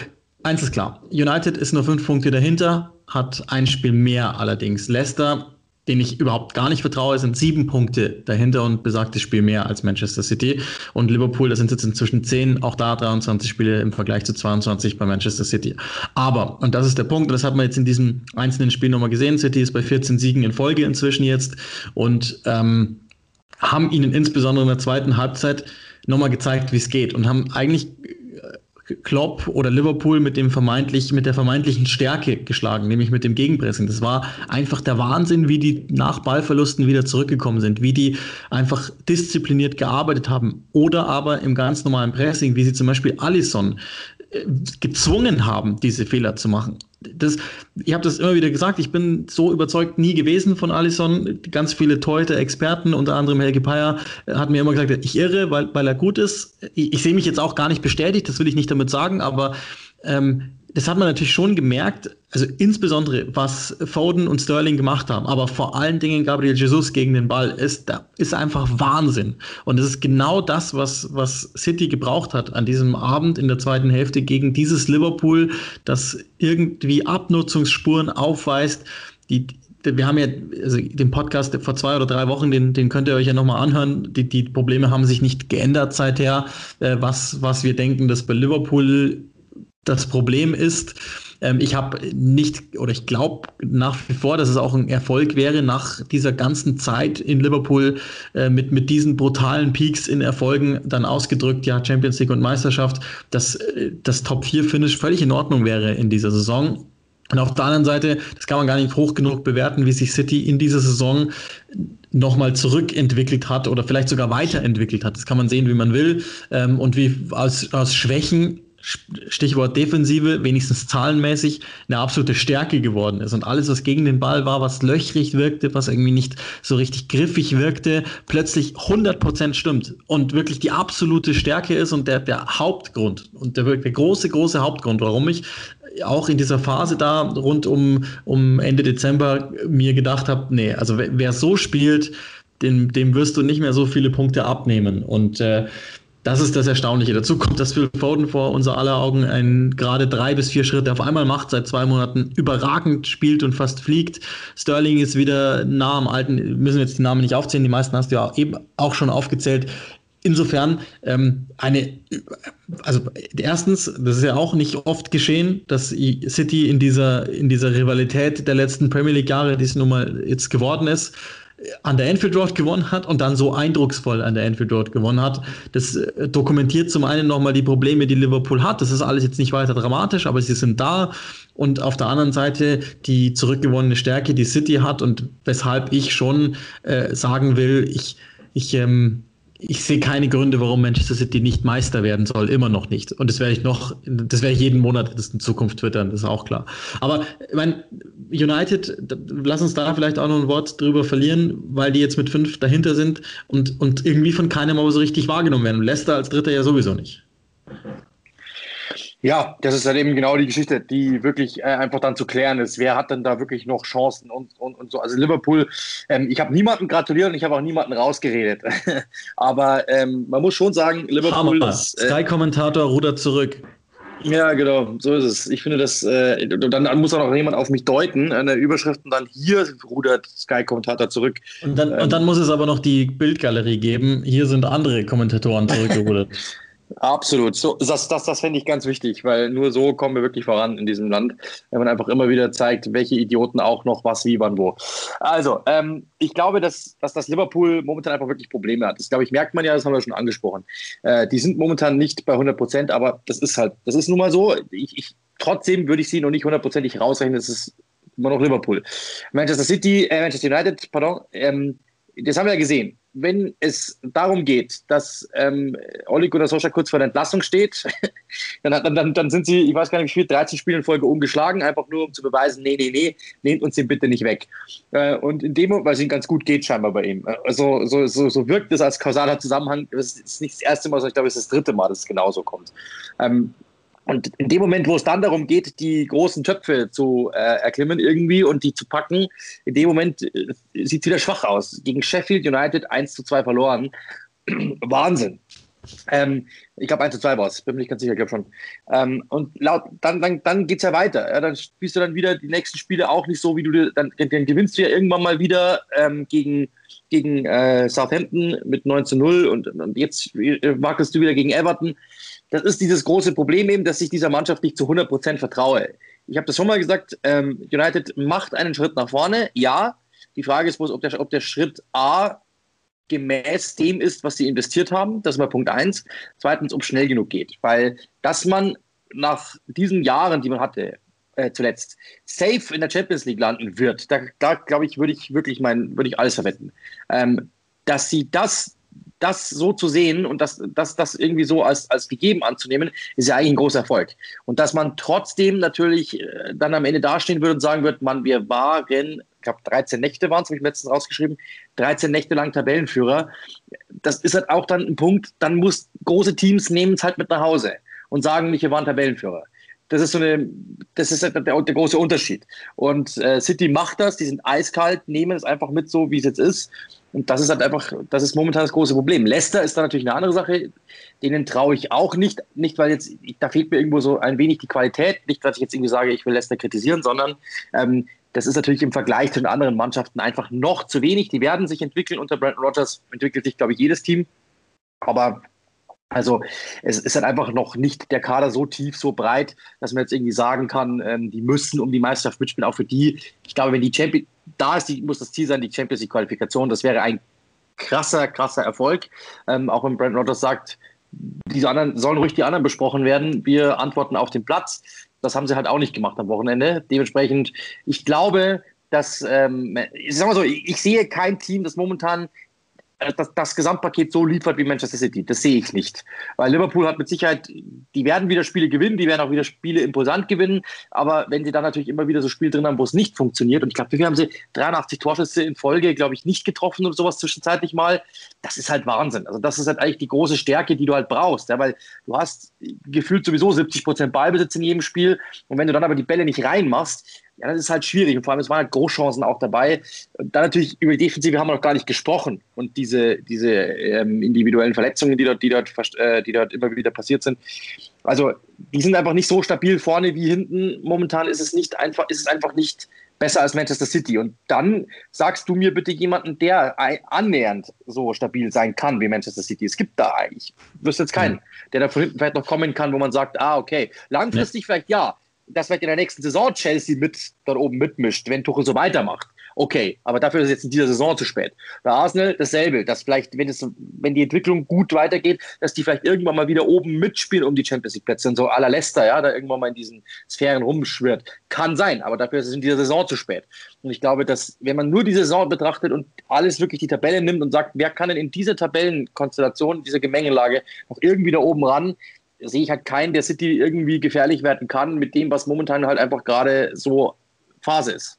eins ist klar, United ist nur fünf Punkte dahinter, hat ein Spiel mehr allerdings. Leicester den ich überhaupt gar nicht vertraue, sind sieben Punkte dahinter und besagtes Spiel mehr als Manchester City. Und Liverpool, das sind jetzt inzwischen zehn, auch da 23 Spiele im Vergleich zu 22 bei Manchester City. Aber, und das ist der Punkt, und das hat man jetzt in diesem einzelnen Spiel nochmal gesehen, City ist bei 14 Siegen in Folge inzwischen jetzt und ähm, haben ihnen insbesondere in der zweiten Halbzeit nochmal gezeigt, wie es geht und haben eigentlich Klopp oder Liverpool mit dem vermeintlich, mit der vermeintlichen Stärke geschlagen, nämlich mit dem Gegenpressing. Das war einfach der Wahnsinn, wie die nach Ballverlusten wieder zurückgekommen sind, wie die einfach diszipliniert gearbeitet haben oder aber im ganz normalen Pressing, wie sie zum Beispiel Allison äh, gezwungen haben, diese Fehler zu machen das, ich habe das immer wieder gesagt, ich bin so überzeugt nie gewesen von Allison. Ganz viele Teute, Experten, unter anderem Helge Peyer, äh, hat mir immer gesagt, ich irre, weil, weil er gut ist. Ich, ich sehe mich jetzt auch gar nicht bestätigt, das will ich nicht damit sagen, aber ähm, das hat man natürlich schon gemerkt, also insbesondere was Foden und Sterling gemacht haben, aber vor allen Dingen Gabriel Jesus gegen den Ball ist, da ist einfach Wahnsinn. Und es ist genau das, was, was City gebraucht hat an diesem Abend in der zweiten Hälfte gegen dieses Liverpool, das irgendwie Abnutzungsspuren aufweist, die, wir haben ja also den Podcast vor zwei oder drei Wochen, den, den könnt ihr euch ja nochmal anhören. Die, die Probleme haben sich nicht geändert seither. Äh, was, was wir denken, dass bei Liverpool das Problem ist, ähm, ich habe nicht oder ich glaube nach wie vor, dass es auch ein Erfolg wäre nach dieser ganzen Zeit in Liverpool äh, mit, mit diesen brutalen Peaks in Erfolgen dann ausgedrückt, ja, Champions League und Meisterschaft, dass äh, das Top 4 Finish völlig in Ordnung wäre in dieser Saison. Und auf der anderen Seite, das kann man gar nicht hoch genug bewerten, wie sich City in dieser Saison nochmal zurückentwickelt hat oder vielleicht sogar weiterentwickelt hat. Das kann man sehen, wie man will. Ähm, und wie aus, aus Schwächen Stichwort Defensive, wenigstens zahlenmäßig, eine absolute Stärke geworden ist. Und alles, was gegen den Ball war, was löchrig wirkte, was irgendwie nicht so richtig griffig wirkte, plötzlich 100% stimmt und wirklich die absolute Stärke ist und der, der Hauptgrund und der, der große, große Hauptgrund, warum ich auch in dieser Phase da rund um, um Ende Dezember mir gedacht habe, nee, also wer, wer so spielt, dem, dem wirst du nicht mehr so viele Punkte abnehmen. Und äh, das ist das Erstaunliche. Dazu kommt, dass Phil Foden vor unser aller Augen ein gerade drei bis vier Schritte auf einmal macht, seit zwei Monaten überragend spielt und fast fliegt. Sterling ist wieder nah am alten, müssen jetzt die Namen nicht aufzählen, die meisten hast du ja eben auch schon aufgezählt. Insofern ähm, eine, also erstens, das ist ja auch nicht oft geschehen, dass City in dieser, in dieser Rivalität der letzten Premier League Jahre, die es nun mal jetzt geworden ist, an der Enfield Road gewonnen hat und dann so eindrucksvoll an der Enfield Road gewonnen hat. Das äh, dokumentiert zum einen nochmal die Probleme, die Liverpool hat. Das ist alles jetzt nicht weiter dramatisch, aber sie sind da. Und auf der anderen Seite die zurückgewonnene Stärke, die City hat und weshalb ich schon äh, sagen will, ich, ich ähm, ich sehe keine Gründe, warum Manchester City nicht Meister werden soll, immer noch nicht. Und das werde ich noch, das werde ich jeden Monat in Zukunft twittern, das ist auch klar. Aber ich meine, United, lass uns da vielleicht auch noch ein Wort drüber verlieren, weil die jetzt mit fünf dahinter sind und, und irgendwie von keinem aber so richtig wahrgenommen werden. Leicester als Dritter ja sowieso nicht. Ja, das ist dann eben genau die Geschichte, die wirklich äh, einfach dann zu klären ist. Wer hat denn da wirklich noch Chancen und, und, und so. Also Liverpool, ähm, ich habe niemanden gratuliert und ich habe auch niemanden rausgeredet. Aber ähm, man muss schon sagen, Liverpool Hammer. ist. Äh, Sky-Kommentator rudert zurück. Ja, genau, so ist es. Ich finde, das, äh, dann muss auch noch jemand auf mich deuten, an der Überschrift und dann hier rudert Sky-Kommentator zurück. Und dann, ähm, und dann muss es aber noch die Bildgalerie geben. Hier sind andere Kommentatoren zurückgerudert. Absolut. So, das, das, das fände ich ganz wichtig, weil nur so kommen wir wirklich voran in diesem Land, wenn man einfach immer wieder zeigt, welche Idioten auch noch was, wie, wann, wo. Also, ähm, ich glaube, dass, dass das Liverpool momentan einfach wirklich Probleme hat. Das, glaube ich, merkt man ja, das haben wir schon angesprochen. Äh, die sind momentan nicht bei 100 Prozent, aber das ist halt, das ist nun mal so. Ich, ich, trotzdem würde ich sie noch nicht hundertprozentig rausrechnen. Das ist immer noch Liverpool. Manchester City, äh, Manchester United, pardon, ähm, das haben wir ja gesehen wenn es darum geht, dass ähm, Oli Gunnar Solskjaer kurz vor der Entlassung steht, dann, hat, dann, dann sind sie, ich weiß gar nicht wie viel, 13 Spiele in Folge ungeschlagen, einfach nur um zu beweisen, nee, nee, nee, nehmt uns den bitte nicht weg. Äh, und in dem Moment, weil es ihm ganz gut geht scheinbar bei ihm. Also so, so, so wirkt es als kausaler Zusammenhang. Das ist nicht das erste Mal, sondern ich glaube, es ist das dritte Mal, dass es genauso kommt. Ähm, und in dem Moment, wo es dann darum geht, die großen Töpfe zu äh, erklimmen irgendwie und die zu packen, in dem Moment äh, sieht es wieder schwach aus. Gegen Sheffield United 1 zu 2 verloren. Wahnsinn. Ähm, ich glaube 1 zu 2 war es, bin mir nicht ganz sicher, ich glaube schon. Ähm, und laut, dann, dann, dann geht es ja weiter. Ja, dann spielst du dann wieder die nächsten Spiele auch nicht so, wie du dann, dann gewinnst du ja irgendwann mal wieder ähm, gegen, gegen äh, Southampton mit 9 zu 0 und, und jetzt äh, wackelst du wieder gegen Everton das ist dieses große Problem eben, dass ich dieser Mannschaft nicht zu 100 Prozent vertraue. Ich habe das schon mal gesagt, ähm, United macht einen Schritt nach vorne, ja. Die Frage ist bloß, ob der, ob der Schritt A gemäß dem ist, was sie investiert haben. Das ist mal Punkt eins. Zweitens, ob schnell genug geht. Weil, dass man nach diesen Jahren, die man hatte, äh, zuletzt, safe in der Champions League landen wird, da, da glaube ich, würde ich wirklich mein, würde ich alles verwetten. Ähm, dass sie das das so zu sehen und das, das, das irgendwie so als, als gegeben anzunehmen, ist ja eigentlich ein großer Erfolg. Und dass man trotzdem natürlich äh, dann am Ende dastehen würde und sagen wird, man, wir waren, ich glaube 13 Nächte waren es, habe ich letztens rausgeschrieben, 13 Nächte lang Tabellenführer. Das ist halt auch dann ein Punkt, dann muss große Teams nehmen es halt mit nach Hause und sagen wir waren Tabellenführer. Das ist so eine, das ist halt der, der große Unterschied. Und äh, City macht das, die sind eiskalt, nehmen es einfach mit so, wie es jetzt ist. Und das ist halt einfach, das ist momentan das große Problem. Leicester ist da natürlich eine andere Sache. Denen traue ich auch nicht, nicht weil jetzt, da fehlt mir irgendwo so ein wenig die Qualität. Nicht, dass ich jetzt irgendwie sage, ich will Leicester kritisieren, sondern ähm, das ist natürlich im Vergleich zu den anderen Mannschaften einfach noch zu wenig. Die werden sich entwickeln. Unter Brandon Rogers entwickelt sich, glaube ich, jedes Team. Aber also es ist halt einfach noch nicht der Kader so tief, so breit, dass man jetzt irgendwie sagen kann, ähm, die müssen um die Meisterschaft mitspielen. Auch für die, ich glaube, wenn die Champions, da ist die, muss das Ziel sein, die Champions League Qualifikation. Das wäre ein krasser, krasser Erfolg. Ähm, auch wenn Brent Rogers sagt, diese anderen sollen ruhig die anderen besprochen werden. Wir antworten auf den Platz. Das haben sie halt auch nicht gemacht am Wochenende. Dementsprechend, ich glaube, dass, ähm, ich sag mal so, ich, ich sehe kein Team, das momentan das, das Gesamtpaket so liefert wie Manchester City. Das sehe ich nicht. Weil Liverpool hat mit Sicherheit, die werden wieder Spiele gewinnen, die werden auch wieder Spiele imposant gewinnen. Aber wenn sie dann natürlich immer wieder so Spiele drin haben, wo es nicht funktioniert, und ich glaube, wir haben sie 83 Torschüsse in Folge, glaube ich, nicht getroffen oder sowas zwischenzeitlich mal, das ist halt Wahnsinn. Also das ist halt eigentlich die große Stärke, die du halt brauchst. Ja, weil du hast gefühlt sowieso 70 Prozent Ballbesitz in jedem Spiel. Und wenn du dann aber die Bälle nicht reinmachst, ja, das ist halt schwierig. Und vor allem, es waren halt Großchancen auch dabei. Und dann natürlich über die Defensive haben wir noch gar nicht gesprochen. Und diese, diese ähm, individuellen Verletzungen, die dort, die, dort, äh, die dort immer wieder passiert sind. Also, die sind einfach nicht so stabil vorne wie hinten. Momentan ist es nicht einfach, ist es einfach nicht besser als Manchester City. Und dann sagst du mir bitte jemanden, der annähernd so stabil sein kann wie Manchester City. Es gibt da eigentlich, ich wüsste jetzt keinen, der da von hinten vielleicht noch kommen kann, wo man sagt, ah, okay, langfristig ja. vielleicht ja, dass vielleicht in der nächsten Saison Chelsea mit dort oben mitmischt, wenn Tuchel so weitermacht. Okay, aber dafür ist es jetzt in dieser Saison zu spät. Bei Arsenal dasselbe, dass vielleicht, wenn, es, wenn die Entwicklung gut weitergeht, dass die vielleicht irgendwann mal wieder oben mitspielen um die Champions League Plätze und so la Leicester, ja, da irgendwann mal in diesen Sphären rumschwirrt. Kann sein, aber dafür ist es in dieser Saison zu spät. Und ich glaube, dass, wenn man nur die Saison betrachtet und alles wirklich die Tabelle nimmt und sagt, wer kann denn in dieser Tabellenkonstellation, dieser Gemengelage noch irgendwie da oben ran, sehe ich halt keinen, der City irgendwie gefährlich werden kann mit dem, was momentan halt einfach gerade so Phase ist.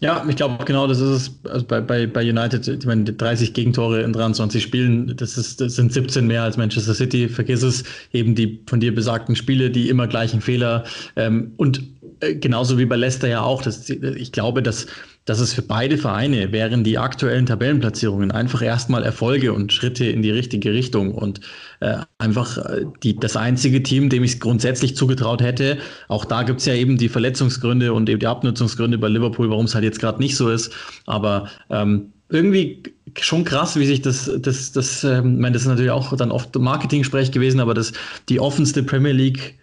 Ja, ich glaube genau, das ist es also bei, bei, bei United. Ich meine, 30 Gegentore in 23 Spielen, das, ist, das sind 17 mehr als Manchester City. Vergiss es, eben die von dir besagten Spiele, die immer gleichen Fehler. Ähm, und äh, genauso wie bei Leicester ja auch. Das, ich glaube, dass dass es für beide Vereine wären die aktuellen Tabellenplatzierungen einfach erstmal Erfolge und Schritte in die richtige Richtung und äh, einfach äh, die, das einzige Team, dem ich es grundsätzlich zugetraut hätte. Auch da gibt es ja eben die Verletzungsgründe und eben die Abnutzungsgründe bei Liverpool, warum es halt jetzt gerade nicht so ist. Aber ähm, irgendwie schon krass, wie sich das, das, das, ähm, ich meine, das ist natürlich auch dann oft Marketing-Sprech gewesen, aber das die offenste Premier League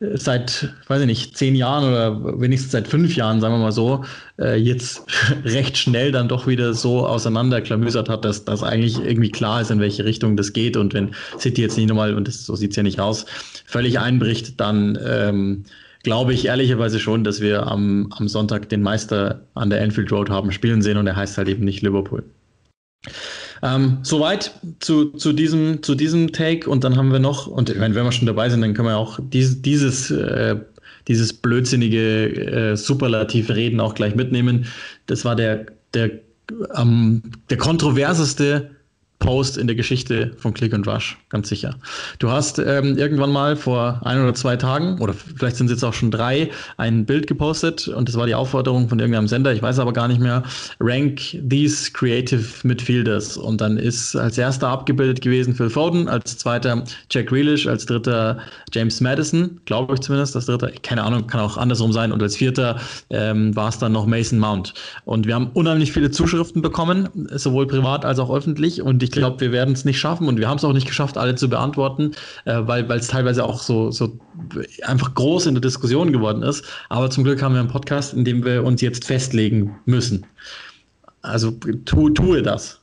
seit, weiß ich nicht, zehn Jahren oder wenigstens seit fünf Jahren, sagen wir mal so, äh, jetzt recht schnell dann doch wieder so auseinanderklamüsert hat, dass das eigentlich irgendwie klar ist, in welche Richtung das geht. Und wenn City jetzt nicht nochmal, und das, so sieht's ja nicht aus, völlig einbricht, dann ähm, glaube ich ehrlicherweise schon, dass wir am, am Sonntag den Meister an der Anfield Road haben spielen sehen und er heißt halt eben nicht Liverpool. Ähm, soweit zu, zu, diesem, zu diesem Take und dann haben wir noch, und ich wenn wir schon dabei sind, dann können wir auch dies, dieses, äh, dieses blödsinnige äh, Superlativ reden auch gleich mitnehmen. Das war der, der, ähm, der kontroverseste Post in der Geschichte von Click and Rush, ganz sicher. Du hast ähm, irgendwann mal vor ein oder zwei Tagen, oder vielleicht sind es jetzt auch schon drei, ein Bild gepostet und das war die Aufforderung von irgendeinem Sender, ich weiß aber gar nicht mehr, rank these creative midfielders. Und dann ist als erster abgebildet gewesen Phil Foden, als zweiter Jack Grealish, als dritter James Madison, glaube ich zumindest, als dritter, keine Ahnung, kann auch andersrum sein, und als vierter ähm, war es dann noch Mason Mount. Und wir haben unheimlich viele Zuschriften bekommen, sowohl privat als auch öffentlich und ich ich glaube, wir werden es nicht schaffen und wir haben es auch nicht geschafft, alle zu beantworten, äh, weil es teilweise auch so, so einfach groß in der Diskussion geworden ist. Aber zum Glück haben wir einen Podcast, in dem wir uns jetzt festlegen müssen. Also tu, tue das.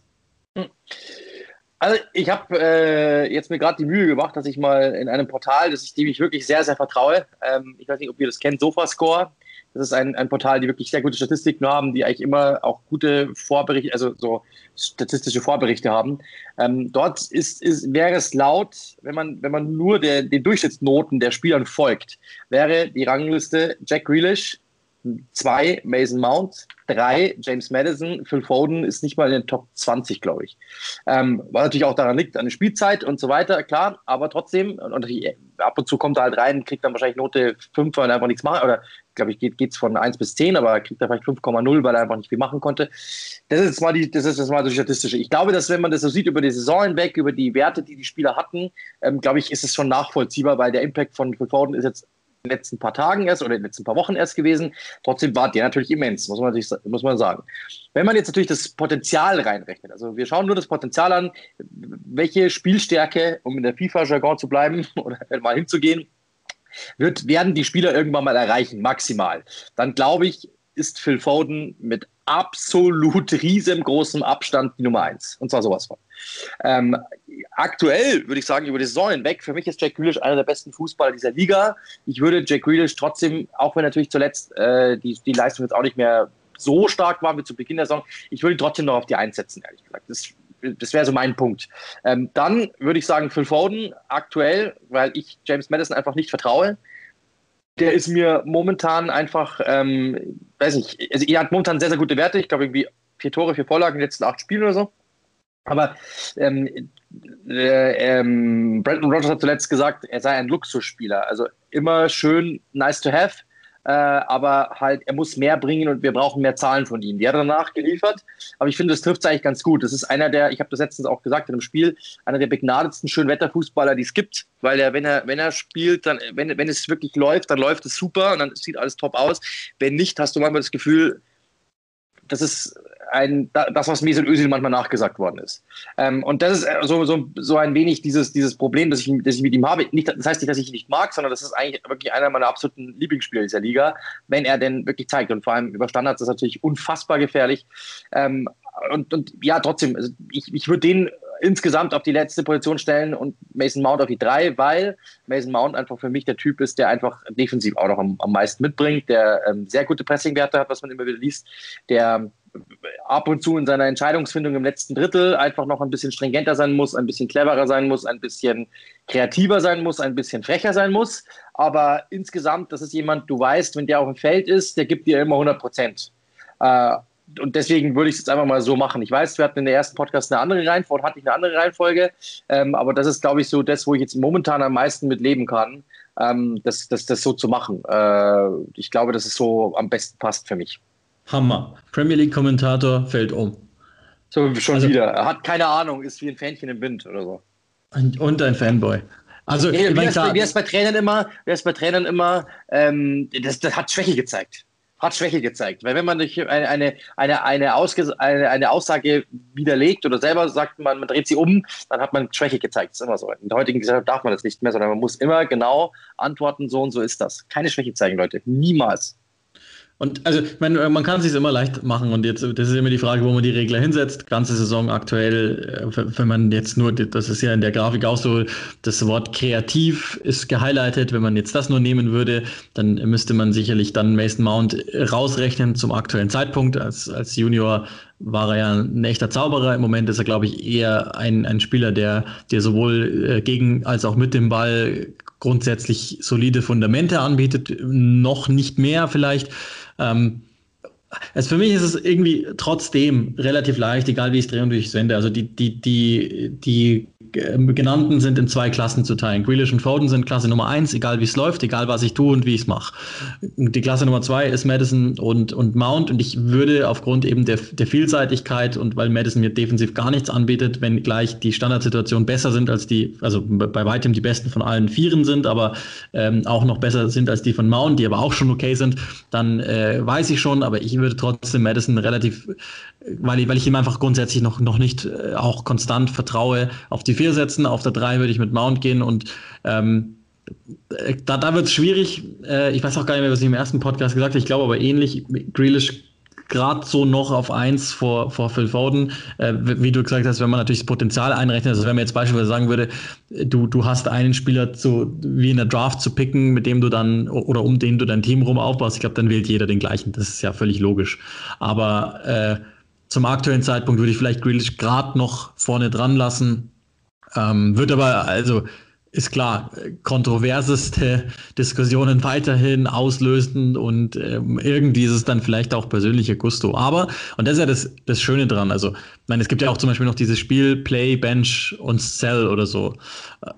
Also ich habe äh, jetzt mir gerade die Mühe gemacht, dass ich mal in einem Portal, das ich dem ich wirklich sehr, sehr vertraue, ähm, ich weiß nicht, ob ihr das kennt, Sofascore, das ist ein, ein Portal, die wirklich sehr gute Statistiken haben, die eigentlich immer auch gute Vorberichte, also so statistische Vorberichte haben. Ähm, dort ist, ist, wäre es laut, wenn man, wenn man nur der, den Durchschnittsnoten der Spielern folgt, wäre die Rangliste Jack Grealish, zwei Mason Mount, drei James Madison, Phil Foden ist nicht mal in den Top 20, glaube ich. Ähm, was natürlich auch daran liegt, an der Spielzeit und so weiter, klar, aber trotzdem, und ab und zu kommt er halt rein, kriegt dann wahrscheinlich Note 5, weil er einfach nichts macht, oder glaube ich, geht es von 1 bis 10, aber kriegt er vielleicht 5,0, weil er einfach nicht viel machen konnte. Das ist mal die, das ist mal das Statistische. Ich glaube, dass wenn man das so sieht über die Saison hinweg, über die Werte, die die Spieler hatten, ähm, glaube ich, ist es schon nachvollziehbar, weil der Impact von Phil Foden ist jetzt den letzten paar Tagen erst oder in den letzten paar Wochen erst gewesen. Trotzdem war der natürlich immens, muss man, natürlich, muss man sagen. Wenn man jetzt natürlich das Potenzial reinrechnet, also wir schauen nur das Potenzial an, welche Spielstärke, um in der FIFA-Jargon zu bleiben oder mal hinzugehen, wird, werden die Spieler irgendwann mal erreichen, maximal. Dann glaube ich, ist Phil Foden mit absolut riesengroßem Abstand die Nummer eins. Und zwar sowas von. Ähm, aktuell würde ich sagen, über die Saison hinweg, für mich ist Jack Grealish einer der besten Fußballer dieser Liga. Ich würde Jack Grealish trotzdem, auch wenn natürlich zuletzt äh, die, die Leistung jetzt auch nicht mehr so stark war wie zu Beginn der Saison, ich würde trotzdem noch auf die Eins setzen, ehrlich gesagt. Das, das wäre so mein Punkt. Ähm, dann würde ich sagen, Phil Foden aktuell, weil ich James Madison einfach nicht vertraue der ist mir momentan einfach, ähm, weiß nicht, also er hat momentan sehr, sehr gute Werte. Ich glaube, irgendwie vier Tore, vier Vorlagen in den letzten acht Spielen oder so. Aber ähm, äh, ähm, Brandon Rogers hat zuletzt gesagt, er sei ein Luxusspieler. Also immer schön nice to have, äh, aber halt, er muss mehr bringen und wir brauchen mehr Zahlen von ihm. Die hat er danach geliefert, aber ich finde, das trifft es eigentlich ganz gut. Das ist einer der, ich habe das letztens auch gesagt in einem Spiel, einer der begnadetsten Schönwetterfußballer, die es gibt, weil er, wenn er, wenn er spielt, dann, wenn, wenn es wirklich läuft, dann läuft es super und dann sieht alles top aus. Wenn nicht, hast du manchmal das Gefühl, das ist ein, das, was Mesut Özil manchmal nachgesagt worden ist. Ähm, und das ist äh, so, so, so ein wenig dieses, dieses Problem, das ich, das ich mit ihm habe. Nicht, das heißt nicht, dass ich ihn nicht mag, sondern das ist eigentlich wirklich einer meiner absoluten Lieblingsspieler dieser Liga, wenn er denn wirklich zeigt. Und vor allem über Standards ist das natürlich unfassbar gefährlich. Ähm, und, und ja, trotzdem, also ich, ich würde den insgesamt auf die letzte Position stellen und Mason Mount auf die drei, weil Mason Mount einfach für mich der Typ ist, der einfach defensiv auch noch am, am meisten mitbringt, der ähm, sehr gute Pressingwerte hat, was man immer wieder liest, der ab und zu in seiner Entscheidungsfindung im letzten Drittel einfach noch ein bisschen stringenter sein muss, ein bisschen cleverer sein muss, ein bisschen kreativer sein muss, ein bisschen frecher sein muss. Aber insgesamt, das ist jemand, du weißt, wenn der auf dem Feld ist, der gibt dir immer 100 Prozent. Äh, und deswegen würde ich es jetzt einfach mal so machen. Ich weiß, wir hatten in der ersten Podcast eine andere Reihenfolge, hatte ich eine andere Reihenfolge, ähm, aber das ist, glaube ich, so das, wo ich jetzt momentan am meisten mit leben kann, ähm, das, das, das so zu machen. Äh, ich glaube, dass es so am besten passt für mich. Hammer. Premier League-Kommentator fällt um. So, schon also, wieder. Er hat keine Ahnung, ist wie ein Fähnchen im Wind oder so. Und ein Fanboy. Also, nee, wie, ist, wie ist bei Trainern immer, wie ist bei Trainern immer, ähm, das, das hat Schwäche gezeigt hat Schwäche gezeigt. Weil wenn man durch eine, eine, eine, eine, eine, eine Aussage widerlegt oder selber sagt, man, man dreht sie um, dann hat man Schwäche gezeigt. Das ist immer so. In der heutigen Gesellschaft darf man das nicht mehr, sondern man muss immer genau antworten, so und so ist das. Keine Schwäche zeigen, Leute. Niemals. Und also, ich meine, man kann es sich immer leicht machen und jetzt, das ist immer die Frage, wo man die Regler hinsetzt. Ganze Saison aktuell, äh, wenn man jetzt nur, das ist ja in der Grafik auch so, das Wort kreativ ist gehighlightet. Wenn man jetzt das nur nehmen würde, dann müsste man sicherlich dann Mason Mount rausrechnen zum aktuellen Zeitpunkt. Als, als Junior war er ja ein echter Zauberer. Im Moment ist er, glaube ich, eher ein, ein Spieler, der, der sowohl äh, gegen als auch mit dem Ball grundsätzlich solide Fundamente anbietet. Noch nicht mehr vielleicht. Ähm, also für mich ist es irgendwie trotzdem relativ leicht, egal wie ich es drehe und wie ich es wende. Also die, die, die, die ähm, genannten sind in zwei Klassen zu teilen. Grealish und Foden sind Klasse Nummer eins, egal wie es läuft, egal was ich tue und wie ich es mache. Die Klasse Nummer zwei ist Madison und, und Mount und ich würde aufgrund eben der, der Vielseitigkeit und weil Madison mir defensiv gar nichts anbietet, wenn gleich die Standardsituationen besser sind als die, also bei weitem die besten von allen Vieren sind, aber ähm, auch noch besser sind als die von Mount, die aber auch schon okay sind, dann äh, weiß ich schon, aber ich würde trotzdem Madison relativ weil ich, weil ich ihm einfach grundsätzlich noch, noch nicht äh, auch konstant vertraue, auf die vier setzen. Auf der drei würde ich mit Mount gehen und ähm, da, da wird es schwierig. Äh, ich weiß auch gar nicht mehr, was ich im ersten Podcast gesagt habe. Ich glaube aber ähnlich. Grealish gerade so noch auf eins vor, vor Phil Foden. Äh, wie du gesagt hast, wenn man natürlich das Potenzial einrechnet, also wenn man jetzt beispielsweise sagen würde, du, du hast einen Spieler zu, wie in der Draft zu picken, mit dem du dann oder um den du dein Team rum aufbaust, ich glaube, dann wählt jeder den gleichen. Das ist ja völlig logisch. Aber äh, zum aktuellen Zeitpunkt würde ich vielleicht Grealish gerade noch vorne dran lassen. Ähm, wird aber, also ist klar, kontroverseste Diskussionen weiterhin auslösen und ähm, irgendwie ist es dann vielleicht auch persönliche Gusto. Aber, und das ist ja das, das Schöne dran, also, ich meine, es gibt ja auch zum Beispiel noch dieses Spiel Play, Bench und Sell oder so.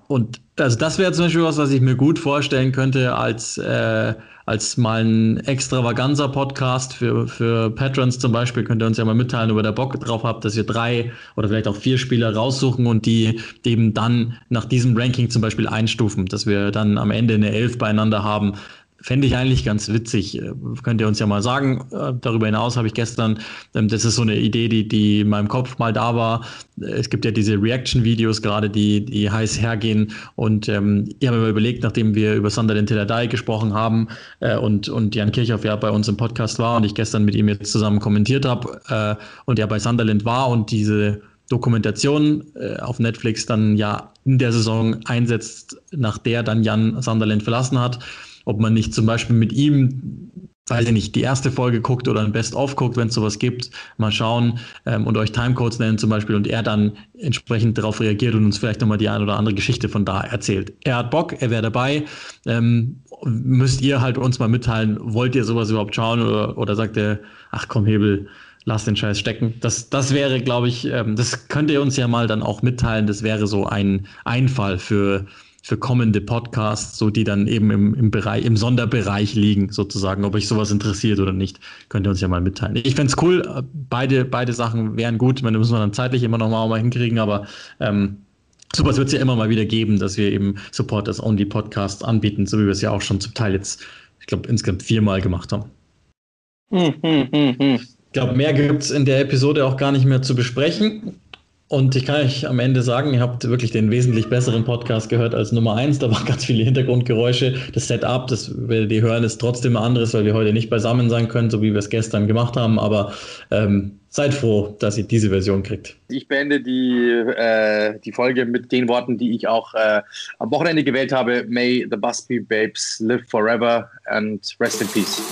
Und also das wäre zum Beispiel was, was ich mir gut vorstellen könnte als äh, als mal ein extravaganza Podcast für, für Patrons zum Beispiel. Könnt ihr uns ja mal mitteilen, ob ihr da Bock drauf habt, dass wir drei oder vielleicht auch vier Spieler raussuchen und die eben dann nach diesem Ranking zum Beispiel einstufen, dass wir dann am Ende eine Elf beieinander haben. Fände ich eigentlich ganz witzig. Äh, könnt ihr uns ja mal sagen. Äh, darüber hinaus habe ich gestern, ähm, das ist so eine Idee, die, die in meinem Kopf mal da war. Es gibt ja diese Reaction-Videos gerade, die, die heiß hergehen. Und ähm, ich habe mir überlegt, nachdem wir über Sunderland Till gesprochen haben äh, und, und Jan Kirchhoff ja bei uns im Podcast war und ich gestern mit ihm jetzt zusammen kommentiert habe äh, und er bei Sunderland war und diese Dokumentation äh, auf Netflix dann ja in der Saison einsetzt, nach der dann Jan Sunderland verlassen hat ob man nicht zum Beispiel mit ihm, weiß ich nicht, die erste Folge guckt oder ein Best-of guckt, wenn es sowas gibt, mal schauen ähm, und euch Timecodes nennen zum Beispiel und er dann entsprechend darauf reagiert und uns vielleicht nochmal die eine oder andere Geschichte von da erzählt. Er hat Bock, er wäre dabei. Ähm, müsst ihr halt uns mal mitteilen, wollt ihr sowas überhaupt schauen oder, oder sagt er, ach komm, Hebel, lass den Scheiß stecken. Das, das wäre, glaube ich, ähm, das könnt ihr uns ja mal dann auch mitteilen. Das wäre so ein Einfall für für kommende Podcasts, so die dann eben im, im Bereich, im Sonderbereich liegen, sozusagen, ob euch sowas interessiert oder nicht, könnt ihr uns ja mal mitteilen. Ich fände es cool, beide, beide Sachen wären gut, ich meine, müssen wir dann zeitlich immer noch mal, mal hinkriegen, aber ähm, sowas wird es ja immer mal wieder geben, dass wir eben Supporters Only Podcasts anbieten, so wie wir es ja auch schon zum Teil jetzt, ich glaube, insgesamt viermal gemacht haben. Hm, hm, hm, hm. ich glaube, mehr gibt es in der Episode auch gar nicht mehr zu besprechen. Und ich kann euch am Ende sagen, ihr habt wirklich den wesentlich besseren Podcast gehört als Nummer eins. Da waren ganz viele Hintergrundgeräusche. Das Setup, das werdet ihr hören, ist trotzdem anderes, weil wir heute nicht beisammen sein können, so wie wir es gestern gemacht haben. Aber ähm, seid froh, dass ihr diese Version kriegt. Ich beende die, äh, die Folge mit den Worten, die ich auch äh, am Wochenende gewählt habe. May the Busby Babes live forever and rest in peace.